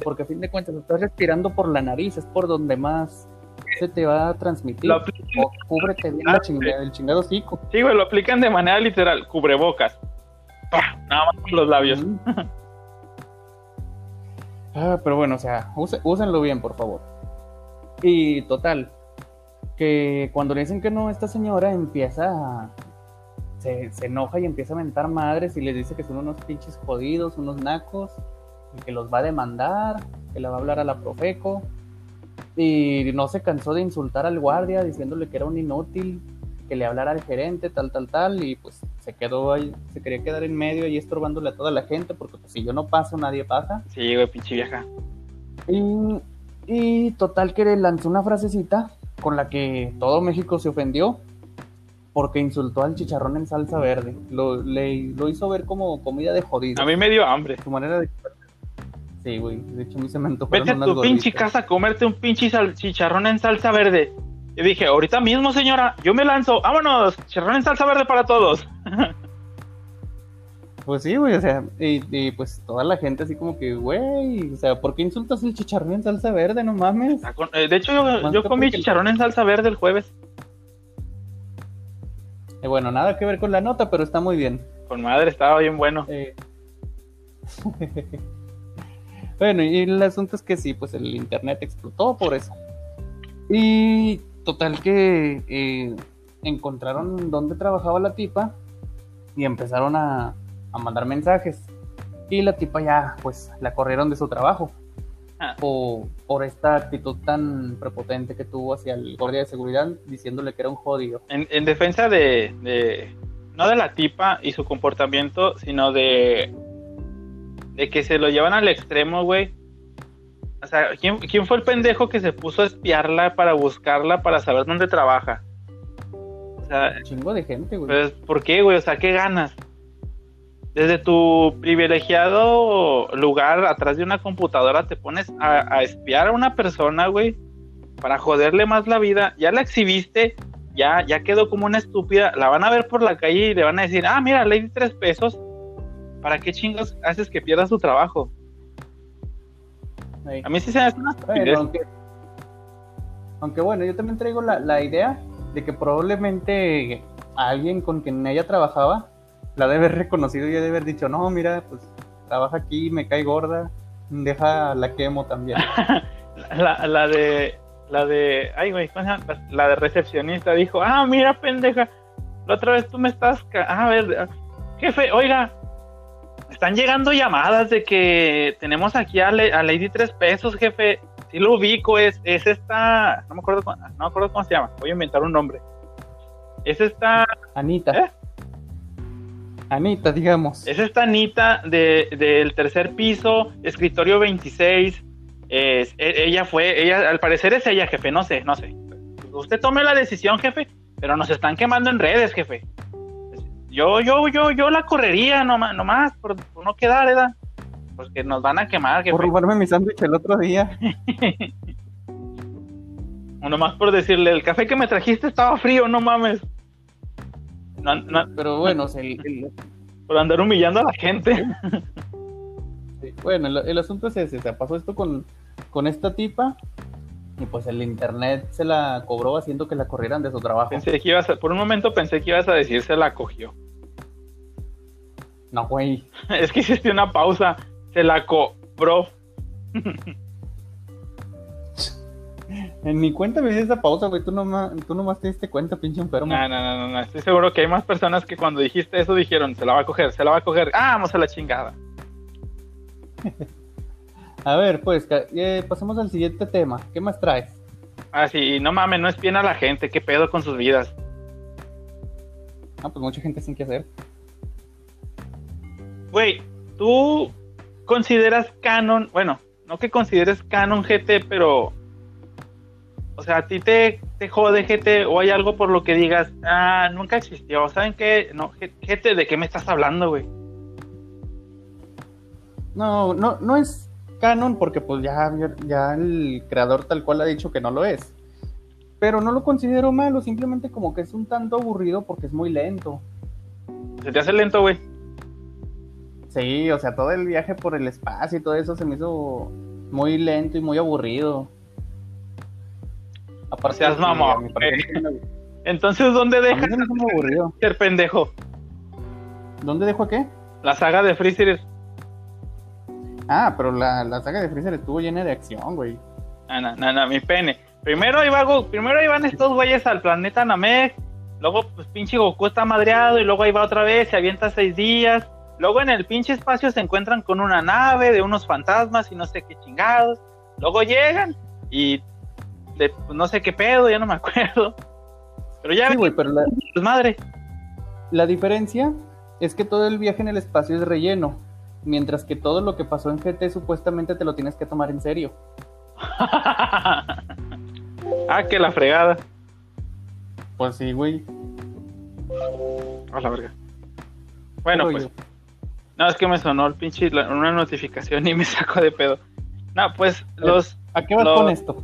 Porque a fin de cuentas, estás respirando por la nariz, es por donde más se te va a transmitir. O cúbrete bien el chingado cico. Sí, güey, lo aplican de manera literal, cubrebocas. Nada más con los labios. ah, pero bueno, o sea, úsenlo bien, por favor. Y total, que cuando le dicen que no, esta señora empieza a se, enoja y empieza a mentar madres y les dice que son unos pinches jodidos, unos nacos, y que los va a demandar, que le va a hablar a la Profeco. Y no se cansó de insultar al guardia diciéndole que era un inútil, que le hablara al gerente, tal, tal, tal, y pues se quedó ahí, se quería quedar en medio y estorbándole a toda la gente, porque pues si yo no paso, nadie pasa. Sí, güey, pinche vieja. Y, y total que le lanzó una frasecita con la que todo México se ofendió porque insultó al chicharrón en salsa verde. Lo, le, lo hizo ver como comida de jodido. A mí me dio hambre. Su manera de... Sí, güey. De hecho, a mí se me antojó. Vete a tu pinche casa a comerte un pinche chicharrón en salsa verde. Y dije, ahorita mismo, señora, yo me lanzo. ¡Vámonos! Chicharrón en salsa verde para todos. Pues sí, güey, o sea, y, pues toda la gente así como que, güey, o sea, ¿por qué insultas el chicharrón en salsa verde? No mames. Eh, de hecho, yo, yo comí chicharrón en salsa verde el jueves. Eh, bueno, nada que ver con la nota, pero está muy bien. Con madre, estaba bien bueno. bueno, y el asunto es que sí, pues el internet explotó por eso. Y total que eh, encontraron dónde trabajaba la tipa y empezaron a, a mandar mensajes. Y la tipa ya, pues, la corrieron de su trabajo. Ah. o por esta actitud tan prepotente que tuvo hacia el guardia de seguridad diciéndole que era un jodido. En, defensa de, no de la tipa y su comportamiento, sino de, de que se lo llevan al extremo, güey. O sea, ¿quién, ¿quién fue el pendejo que se puso a espiarla para buscarla para saber dónde trabaja? O sea, un chingo de gente, güey. Pues, ¿por qué, güey? O sea, ¿qué ganas? Desde tu privilegiado lugar atrás de una computadora te pones a, espiar a una persona, güey, para joderle más la vida. Ya la exhibiste, ya, ya quedó como una estúpida. La van a ver por la calle y le van a decir, ah, mira, le di tres pesos. ¿Para qué chingos haces que pierda su trabajo? A mí sí se me hace una estupidez. aunque, bueno, yo también traigo la, la idea de que probablemente alguien con quien ella trabajaba la debe haber reconocido y debe haber dicho, no, mira, pues trabaja aquí, me cae gorda, deja la quemo también. la, la de, la de, ay, güey, la de recepcionista dijo, ah, mira, pendeja, la otra vez tú me estás, ah, a ver, jefe, oiga, están llegando llamadas de que tenemos aquí a, Lady Tres Pesos, jefe. Si lo ubico, es, es esta. No me, acuerdo, no me acuerdo cómo se llama. Voy a inventar un nombre. Es esta. Anita. ¿Eh? Anita, digamos. Es esta Anita de, del tercer piso, escritorio 26. Es, e, ella fue, ella, al parecer es ella, jefe, no sé, no sé. Usted tome la decisión, jefe, pero nos están quemando en redes, jefe. Yo, yo, yo, yo la correría nomás, nomás por, no quedar, ¿verdad? Porque nos van a quemar. Por robarme mi sándwich el otro día. nomás por decirle, el café que me trajiste estaba frío, no mames. Pero bueno, por andar humillando a la gente. bueno, el, asunto es ese, se pasó esto con, con esta tipa y pues el internet se la cobró haciendo que la corrieran de su trabajo. Pensé que ibas a, por un momento pensé que ibas a decir se la cogió. No, güey. es que hiciste una pausa. Se la cobró. en mi cuenta me hice esa pausa, güey. Tú nomás, tú nomás te diste cuenta, pinche enfermo. No, no, no, no, Estoy seguro que hay más personas que cuando dijiste eso dijeron, se la va a coger, se la va a coger. Ah, vamos a la chingada. A ver, pues, eh, pasemos al siguiente tema. ¿Qué más traes? Ah, sí, no mames, no espien a la gente. ¿Qué pedo con sus vidas? Ah, pues mucha gente sin qué hacer. Güey, tú consideras canon, bueno, no que consideres canon GT, pero. O sea, a ti te, te jode GT o hay algo por lo que digas, ah, nunca existió. ¿Saben qué? No, GT, ¿de qué me estás hablando, güey? No, no, no es canon porque pues ya, ya el creador tal cual ha dicho que no lo es. Pero no lo considero malo, simplemente como que es un tanto aburrido porque es muy lento. ¿Se te hace lento, güey? Sí, o sea, todo el viaje por el espacio y todo eso se me hizo muy lento y muy aburrido. Aparte, Seas mamón. Entonces, ¿dónde dejas ser pendejo? ¿Dónde dejo qué? La saga de Freezer Ah, pero la, la saga de Freezer estuvo llena de acción, güey. Ah, no, no, no, mi pene. Primero iba primero iban estos güeyes al planeta Namek, luego pues pinche Goku está madreado y luego ahí va otra vez, se avienta seis días, luego en el pinche espacio se encuentran con una nave de unos fantasmas y no sé qué chingados, luego llegan y pues, no sé qué pedo, ya no me acuerdo. Pero ya sí, güey, pero la, pues madre. La diferencia es que todo el viaje en el espacio es relleno Mientras que todo lo que pasó en GT supuestamente te lo tienes que tomar en serio. ah, que la fregada. Pues sí, güey. A la verga. Bueno, pues. No, es que me sonó el pinche una notificación y me sacó de pedo. No, pues los. ¿A qué vas con esto?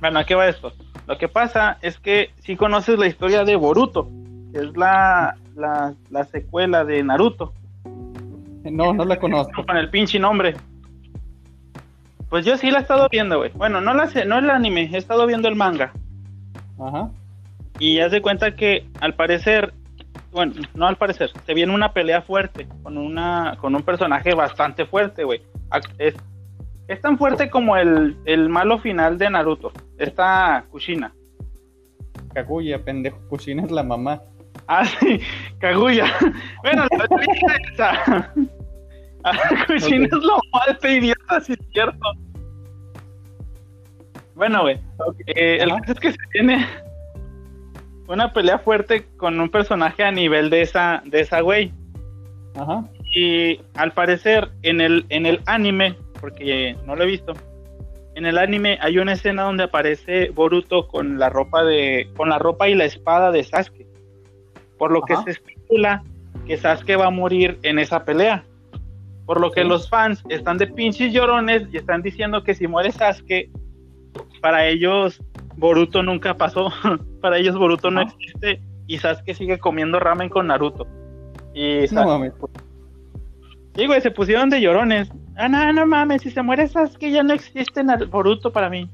Bueno, ¿a qué va esto? Lo que pasa es que si conoces la historia de Boruto, que es la, la, la secuela de Naruto. No, no la conozco. Con el pinche nombre. Pues yo sí la he estado viendo, güey. Bueno, no la sé, no el anime, he estado viendo el manga. Ajá. Y ya se cuenta que al parecer, bueno, no al parecer, se viene una pelea fuerte con una con un personaje bastante fuerte, güey. Es, es tan fuerte como el, el malo final de Naruto. Esta Kushina. Kaguya, pendejo. Kushina es la mamá. Ah, sí, Kaguya. Bueno, la esa. Kushina es lo mal idiota, si es cierto. Bueno, güey. Eh, el caso es que se tiene una pelea fuerte con un personaje a nivel de esa, de esa güey. Ajá. Y al parecer, en el, en el anime, porque no lo he visto, en el anime hay una escena donde aparece Boruto con la ropa de. con la ropa y la espada de Sasuke. Por lo que se especula que Sasuke va a morir en esa pelea. Por lo que los fans están de pinches llorones y están diciendo que si muere Sasuke, para ellos Boruto nunca pasó. para ellos Boruto no existe y Sasuke sigue comiendo ramen con Naruto. Y no mames. Sí, güey, se pusieron de llorones. Ah, no, no mames, si se muere Sasuke ya no existe Boruto para mí.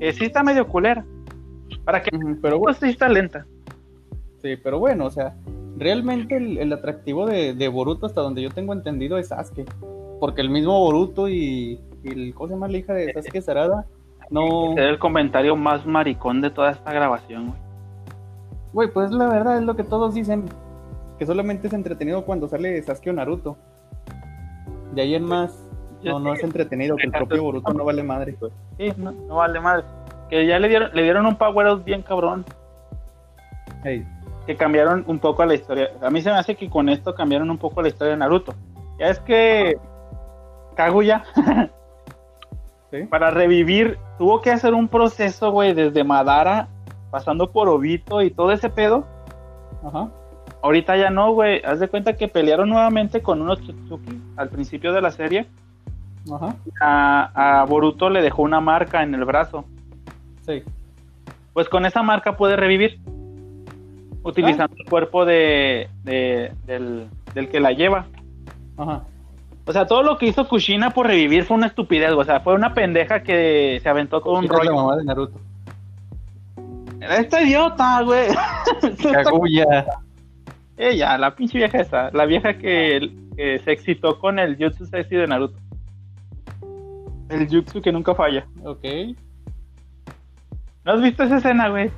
Que sí está medio culera. Para que, pero bueno, sí está lenta. Sí, pero bueno, o sea, realmente el, atractivo de, Boruto, hasta donde yo tengo entendido, es Sasuke. Porque el mismo Boruto y, el, ¿cómo se llama la hija de Sasuke Sarada? No. Es el comentario más maricón de toda esta grabación, güey. Güey, pues la verdad es lo que todos dicen. Que solamente es entretenido cuando sale Sasuke o Naruto. De ahí en más, no, no es entretenido, que el propio Boruto no vale madre. Pues. Sí, no, no, vale madre. Que ya le dieron, le dieron un power out bien cabrón. Que cambiaron un poco la historia. A mí se me hace que con esto cambiaron un poco la historia de Naruto. Ya es que Kaguya, para revivir, tuvo que hacer un proceso, güey, desde Madara, pasando por Obito y todo ese pedo. Ajá. Ahorita ya no, güey. Haz de cuenta que pelearon nuevamente con unos Tsutsuki al principio de la serie. Ajá. A, Boruto le dejó una marca en el brazo. Sí. Pues con esa marca puede revivir. Utilizando el cuerpo de, del, que la lleva. Ajá. O sea, todo lo que hizo Kushina por revivir fue una estupidez, o sea, fue una pendeja que se aventó con un rollo. la mamá de Naruto. Esta idiota, güey. Kaguya. Ella, la pinche vieja esa, la vieja que, se excitó con el jutsu sexy de Naruto. El jutsu que nunca falla. Ok. ¿No has visto esa escena, güey?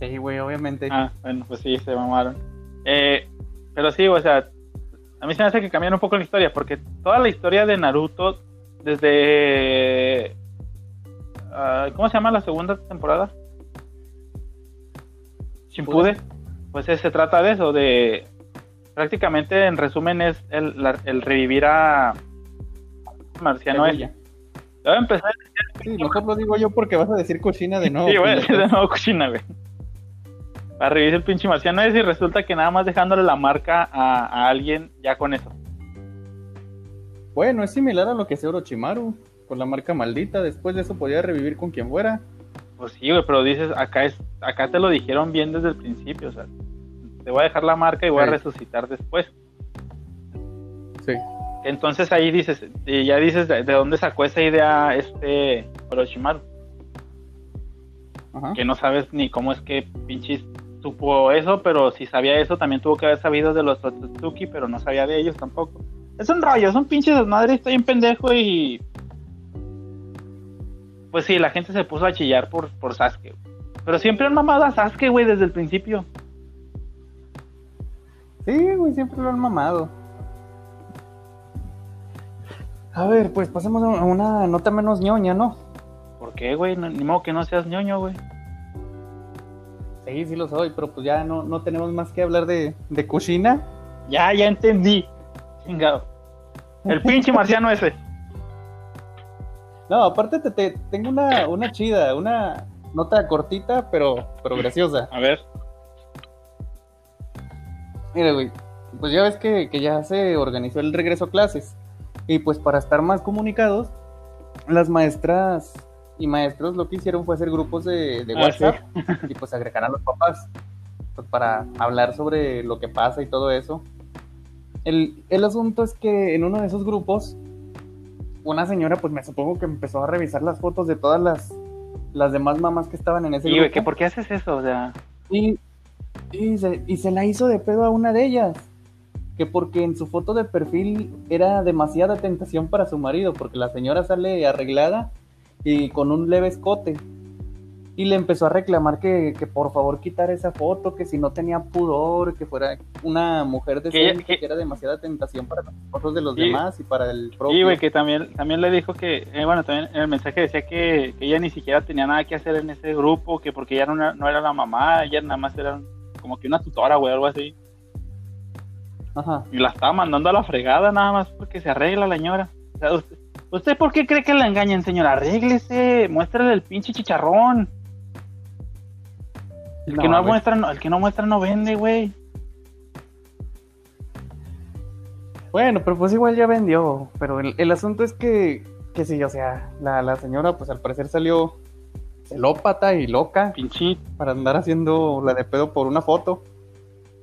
Sí, güey, obviamente. Ah, bueno, pues sí, se mamaron. Eh, pero sí, o sea, a mí se me hace que cambiaron un poco la historia, porque toda la historia de Naruto, desde... Ah, ¿Cómo se llama la segunda temporada? Shimpuden. Pues se trata de eso, de... Prácticamente, en resumen, es el, revivir a Marciano ella. Voy a empezar. Sí, mejor lo digo yo porque vas a decir cochina de nuevo. Sí, voy a decir de nuevo cochina, güey a revivir el pinche marciano es y resulta que nada más dejándole la marca a, alguien ya con eso. Bueno, es similar a lo que hace Orochimaru, con la marca maldita, después de eso podía revivir con quien fuera. Pues sí, güey, pero dices, acá es, acá te lo dijeron bien desde el principio, o sea, te voy a dejar la marca y voy a resucitar después. Sí. Entonces ahí dices, y ya dices de, dónde sacó esa idea este Orochimaru. Que no sabes ni cómo es que pinches supo eso, pero si sabía eso, también tuvo que haber sabido de los Otsutsuki, pero no sabía de ellos tampoco. Es un rollo, son pinches desmadres, estoy en pendejo y. Pues sí, la gente se puso a chillar por, por Sasuke. Pero siempre han mamado a Sasuke, güey, desde el principio. Sí, güey, siempre lo han mamado. A ver, pues pasemos a una nota menos ñoña, ¿no? ¿Por qué, güey? ni modo que no seas ñoño, güey. Sí, sí lo soy, pero pues ya no, no tenemos más que hablar de, de Kushina. Ya, ya entendí. Chingado. El pinche marciano ese. No, aparte te, tengo una, una chida, una nota cortita, pero, pero graciosa. A ver. Mira, güey, pues ya ves que, que ya se organizó el regreso a clases. Y pues para estar más comunicados, las maestras y maestros lo que hicieron fue hacer grupos de, de ah, WhatsApp y pues agregar a los papás pues, para hablar sobre lo que pasa y todo eso. El, el, asunto es que en uno de esos grupos, una señora, pues me supongo que empezó a revisar las fotos de todas las, las demás mamás que estaban en ese y, grupo. ¿que ¿Por qué haces eso? O sea... Y, y, se, y se la hizo de pedo a una de ellas. Que porque en su foto de perfil era demasiada tentación para su marido, porque la señora sale arreglada y con un leve escote. Y le empezó a reclamar que, por favor quitara esa foto, que si no tenía pudor, que fuera una mujer de que, que, era demasiada tentación para los fotos de los demás y para el propio. Y güey, que también, también le dijo que, eh, bueno, también en el mensaje decía que, ella ni siquiera tenía nada que hacer en ese grupo, que porque ella no, no era la mamá, ella nada más era como que una tutora, güey, algo así. Ajá. Y la estaba mandando a la fregada nada más porque se arregla la señora. O sea, usted, ¿Usted por qué cree que la engañan, señora? Arréglese, muéstrale el pinche chicharrón. El que no muestra, no, el que no muestra no vende, güey. Bueno, pero pues igual ya vendió. Pero el, asunto es que, que sí, o sea, la, señora pues al parecer salió celópata y loca. Pinchit. Para andar haciendo la de pedo por una foto.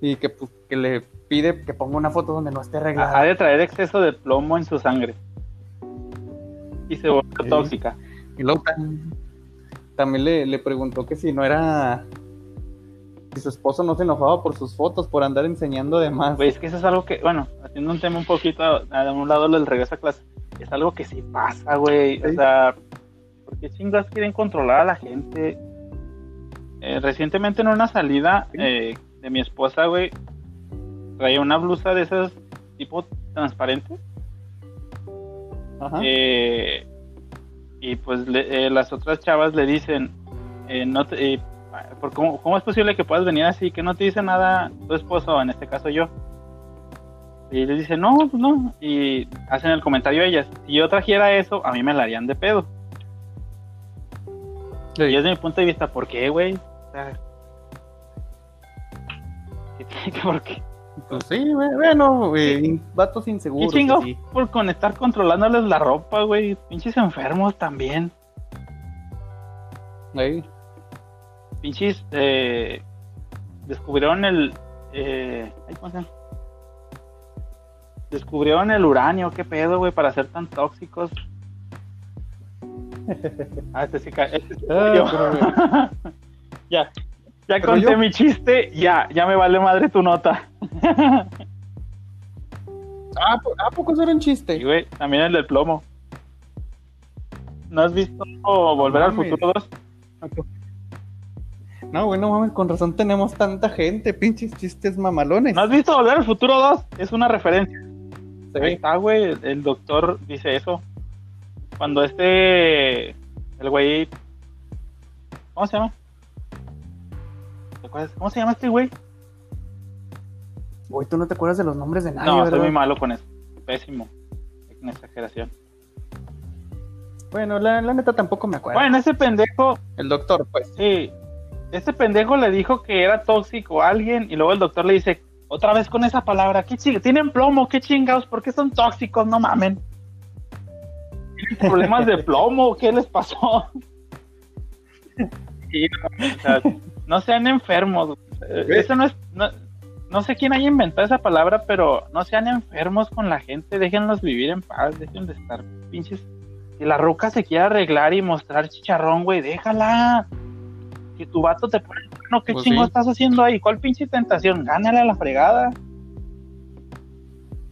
Y que, pues, que le pide que ponga una foto donde no esté arreglada. Ha de traer exceso de plomo en su sangre y se volvió tóxica. Y luego también le, le, preguntó que si no era su esposo no se enojaba por sus fotos, por andar enseñando de más. Güey, es que eso es algo que, bueno, haciendo un tema un poquito a un lado del regreso a clase, es algo que sí pasa, güey. O sea, ¿por qué chingas quieren controlar a la gente? Eh, recientemente en una salida eh, de mi esposa, güey, traía una blusa de esas tipo transparente. Ajá. Eh, y pues las otras chavas le dicen, no te, por cómo, cómo, es posible que puedas venir así, que no te dice nada tu esposo, en este caso yo. Y le dice, no, pues no. Y hacen el comentario ellas, si yo trajera eso, a mí me la harían de pedo. Y desde mi punto de vista, ¿por qué, güey? O sea, ¿Por qué? Pues sí, bueno, güey, vatos inseguros. ¿Qué chingo por con estar controlándoles la ropa, güey? Pinches enfermos también. Ahí pinches eh, descubrieron el eh, ¿cómo se llama? descubrieron el uranio, qué pedo, güey, para ser tan tóxicos. ah, este sí, este ah, ya, ya conté mi chiste, ya, ya me vale madre tu nota. ah, ¿a poco era un chiste? Sí, güey, también el del plomo. ¿No has visto Volver al Futuro 2? No, bueno, mames, con razón tenemos tanta gente, pinches chistes mamalones. ¿No has visto Volver al Futuro 2? Es una referencia. Ahí está, güey, el doctor dice eso. Cuando este, el güey, ¿cómo se llama? ¿Cómo se llama este güey? Güey, tú no te acuerdas de los nombres de nadie, No, estoy muy malo con eso. Pésimo. Es una exageración. Bueno, la, la neta tampoco me acuerdo. Bueno, ese pendejo. El doctor, pues. Sí, este pendejo le dijo que era tóxico a alguien y luego el doctor le dice, otra vez con esa palabra, ¿qué tienen plomo, qué chingados, ¿por qué son tóxicos? No mamen. ¿Tienen problemas de plomo? ¿Qué les pasó? no sean enfermos. Eso no es, no, sé quién haya inventado esa palabra, pero no sean enfermos con la gente, déjenlos vivir en paz, dejen de estar pinches. Si la ruca se quiere arreglar y mostrar chicharrón, güey, déjala que tu vato te pone, no, ¿qué pues chingo estás haciendo ahí? ¿Cuál pinche tentación? Gánale a la fregada.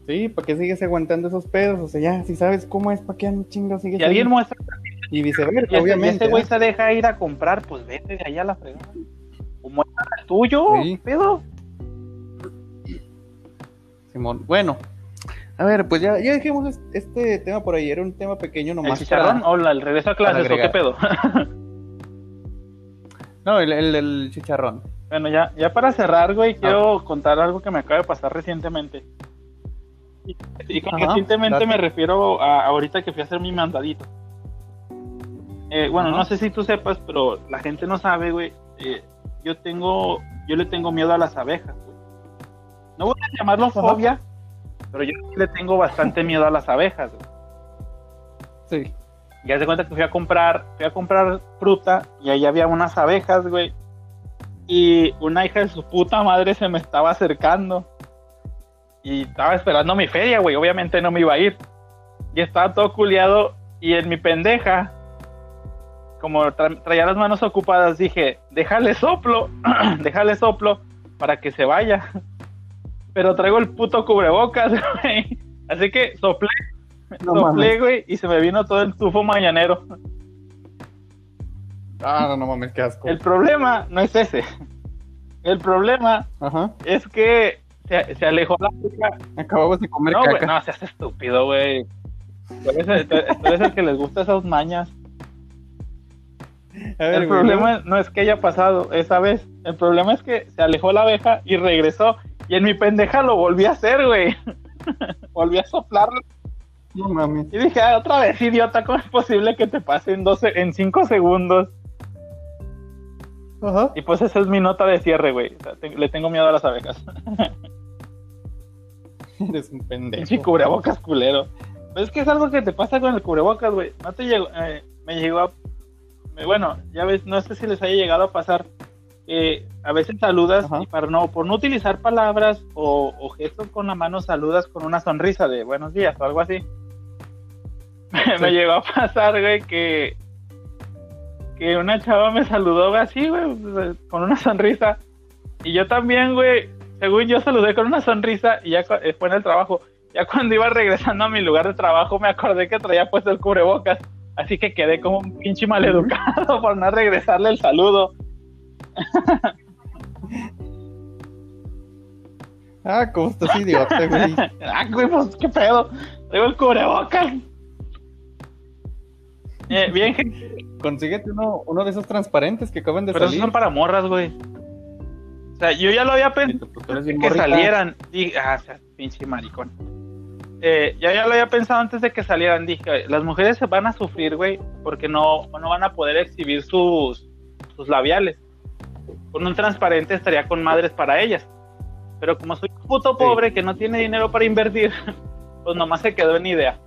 Sí, ¿para qué sigues aguantando esos pedos? O sea, ya, si sabes cómo es, ¿para qué chingo sigues Y alguien muestra. Y viceversa, obviamente. ese güey se deja ir a comprar, pues vete de allá a la fregada. O muestra el tuyo, sí. pedo. Simón, bueno. A ver, pues ya, ya dejemos este tema por ahí. Era un tema pequeño nomás. ¿El chicharrón? Hola, el regreso a clases o qué pedo? No, el, el, chicharrón. Bueno, ya, ya para cerrar, güey, quiero ah. contar algo que me acaba de pasar recientemente. Y, con recientemente me refiero a ahorita que fui a hacer mi mandadito. Eh, bueno, no sé si tú sepas, pero la gente no sabe, güey. Eh, yo tengo, yo le tengo miedo a las abejas, güey. No voy a llamarlo fobia, pero yo le tengo bastante miedo a las abejas, güey. Sí. Ya se cuenta que fui a comprar, fui a comprar fruta y ahí había unas abejas, güey. Y una hija de su puta madre se me estaba acercando. Y estaba esperando mi feria, güey. Obviamente no me iba a ir. Y estaba todo culiado. Y en mi pendeja, como traía las manos ocupadas, dije, déjale soplo, déjale soplo para que se vaya. Pero traigo el puto cubrebocas, güey. Así que soplé no güey, y se me vino todo el tufo mañanero. Ah, no, no mames, qué asco. El problema no es ese. El problema es que se, alejó la puta. Acabamos de comer no, caca. no, seas estúpido, güey. Tú eres, el, que les gusta esas mañas. el problema no es que haya pasado esa vez. El problema es que se alejó la abeja y regresó. Y en mi pendeja lo volví a hacer, güey. volví a soplarlo no mames. Y dije, ah, otra vez, idiota, ¿cómo es posible que te pase en, 12, en 5 segundos? Ajá. Y pues esa es mi nota de cierre, güey. le tengo miedo a las abejas. Eres un pendejo. Y cubrebocas culero. Pero es que es algo que te pasa con el cubrebocas, güey. No te llegó, eh, me llegó a... Bueno, ya ves, no sé si les haya llegado a pasar eh, a veces saludas y para no, por no utilizar palabras o, o, gestos con la mano, saludas con una sonrisa de buenos días o algo así. me llegó a pasar, güey, que, que una chava me saludó así, güey, con una sonrisa. Y yo también, güey, según yo saludé con una sonrisa y ya fue en el trabajo. Ya cuando iba regresando a mi lugar de trabajo me acordé que traía puesto el cubrebocas. Así que quedé como un pinche maleducado por no regresarle el saludo. ah, ¿cómo estás idiota, güey? ah, güey, pues qué pedo. Traigo el cubrebocas. Eh, bien. Consíguete uno, uno de esos transparentes que acaban de Pero salir. Pero son para morras, güey. O sea, yo ya lo había pensado que salieran. Y, ah, o sea, pinche maricón. Eh, ya, ya lo había pensado antes de que salieran. Dije, las mujeres se van a sufrir, güey, porque no, no van a poder exhibir sus, sus labiales. Con un transparente estaría con madres para ellas. Pero como soy un puto pobre que no tiene dinero para invertir, pues nomás se quedó en idea.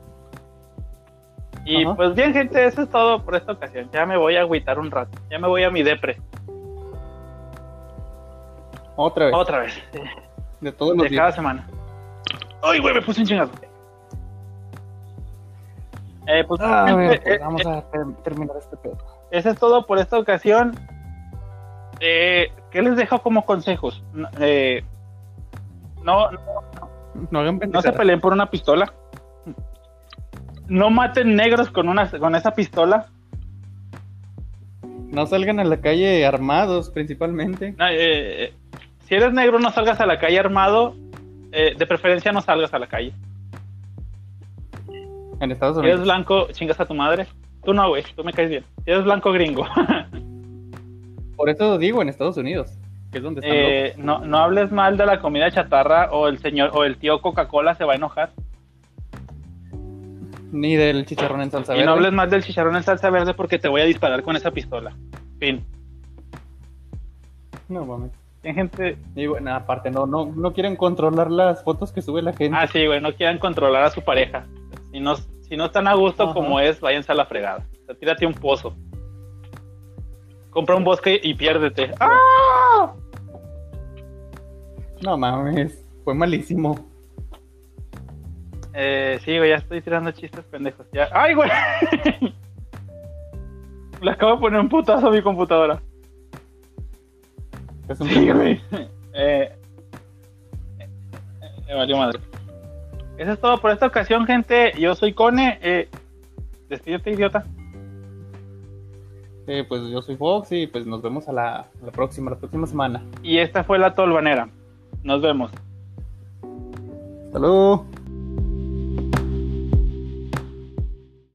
Y pues bien, gente, eso es todo por esta ocasión. Ya me voy a agüitar un rato. Ya me voy a mi depre. Otra vez. Otra vez. De todos los De cada semana. Ay, güey, me puse un chingado. Eh, pues, ah, pues eh, vamos eh, a terminar este pedo. Eso es todo por esta ocasión. Eh, ¿Qué les dejo como consejos? Eh, no, no, no, no se peleen por una pistola no maten negros con una con esa pistola. No salgan a la calle armados, principalmente. Eh, eh, si eres negro, no salgas a la calle armado. Eh, de preferencia, no salgas a la calle. En Estados Unidos. Si eres blanco, chingas a tu madre. Tú no, güey. Tú me caes bien. Si eres blanco, gringo. Por eso digo en Estados Unidos. Que es donde están no, no hables mal de la comida chatarra o el señor o el tío Coca-Cola se va a enojar. Ni del chicharrón en salsa verde. Y no hables más del chicharrón en salsa verde porque te voy a disparar con esa pistola. Fin. No mames. Hay gente. Y bueno, aparte, no, no, no quieren controlar las fotos que sube la gente. Ah, sí, güey, no quieren controlar a su pareja. Si no, si no están a gusto como es, váyanse a la fregada. O sea, tírate un pozo. Compra un bosque y piérdete. ¡Ah! No mames, fue malísimo. Eh, sí, güey, ya estoy tirando chistes pendejos. Ya. ¡Ay, güey! Le acabo de poner un putazo a mi computadora. Es un sí, güey. Eh, eh, eh, valió madre. Eso es todo por esta ocasión, gente. Yo soy Cone. Eh, despídete, idiota. Eh, pues yo soy Fox y pues nos vemos a la, a la próxima, la próxima semana. Y esta fue la tolvanera. Nos vemos. Luego.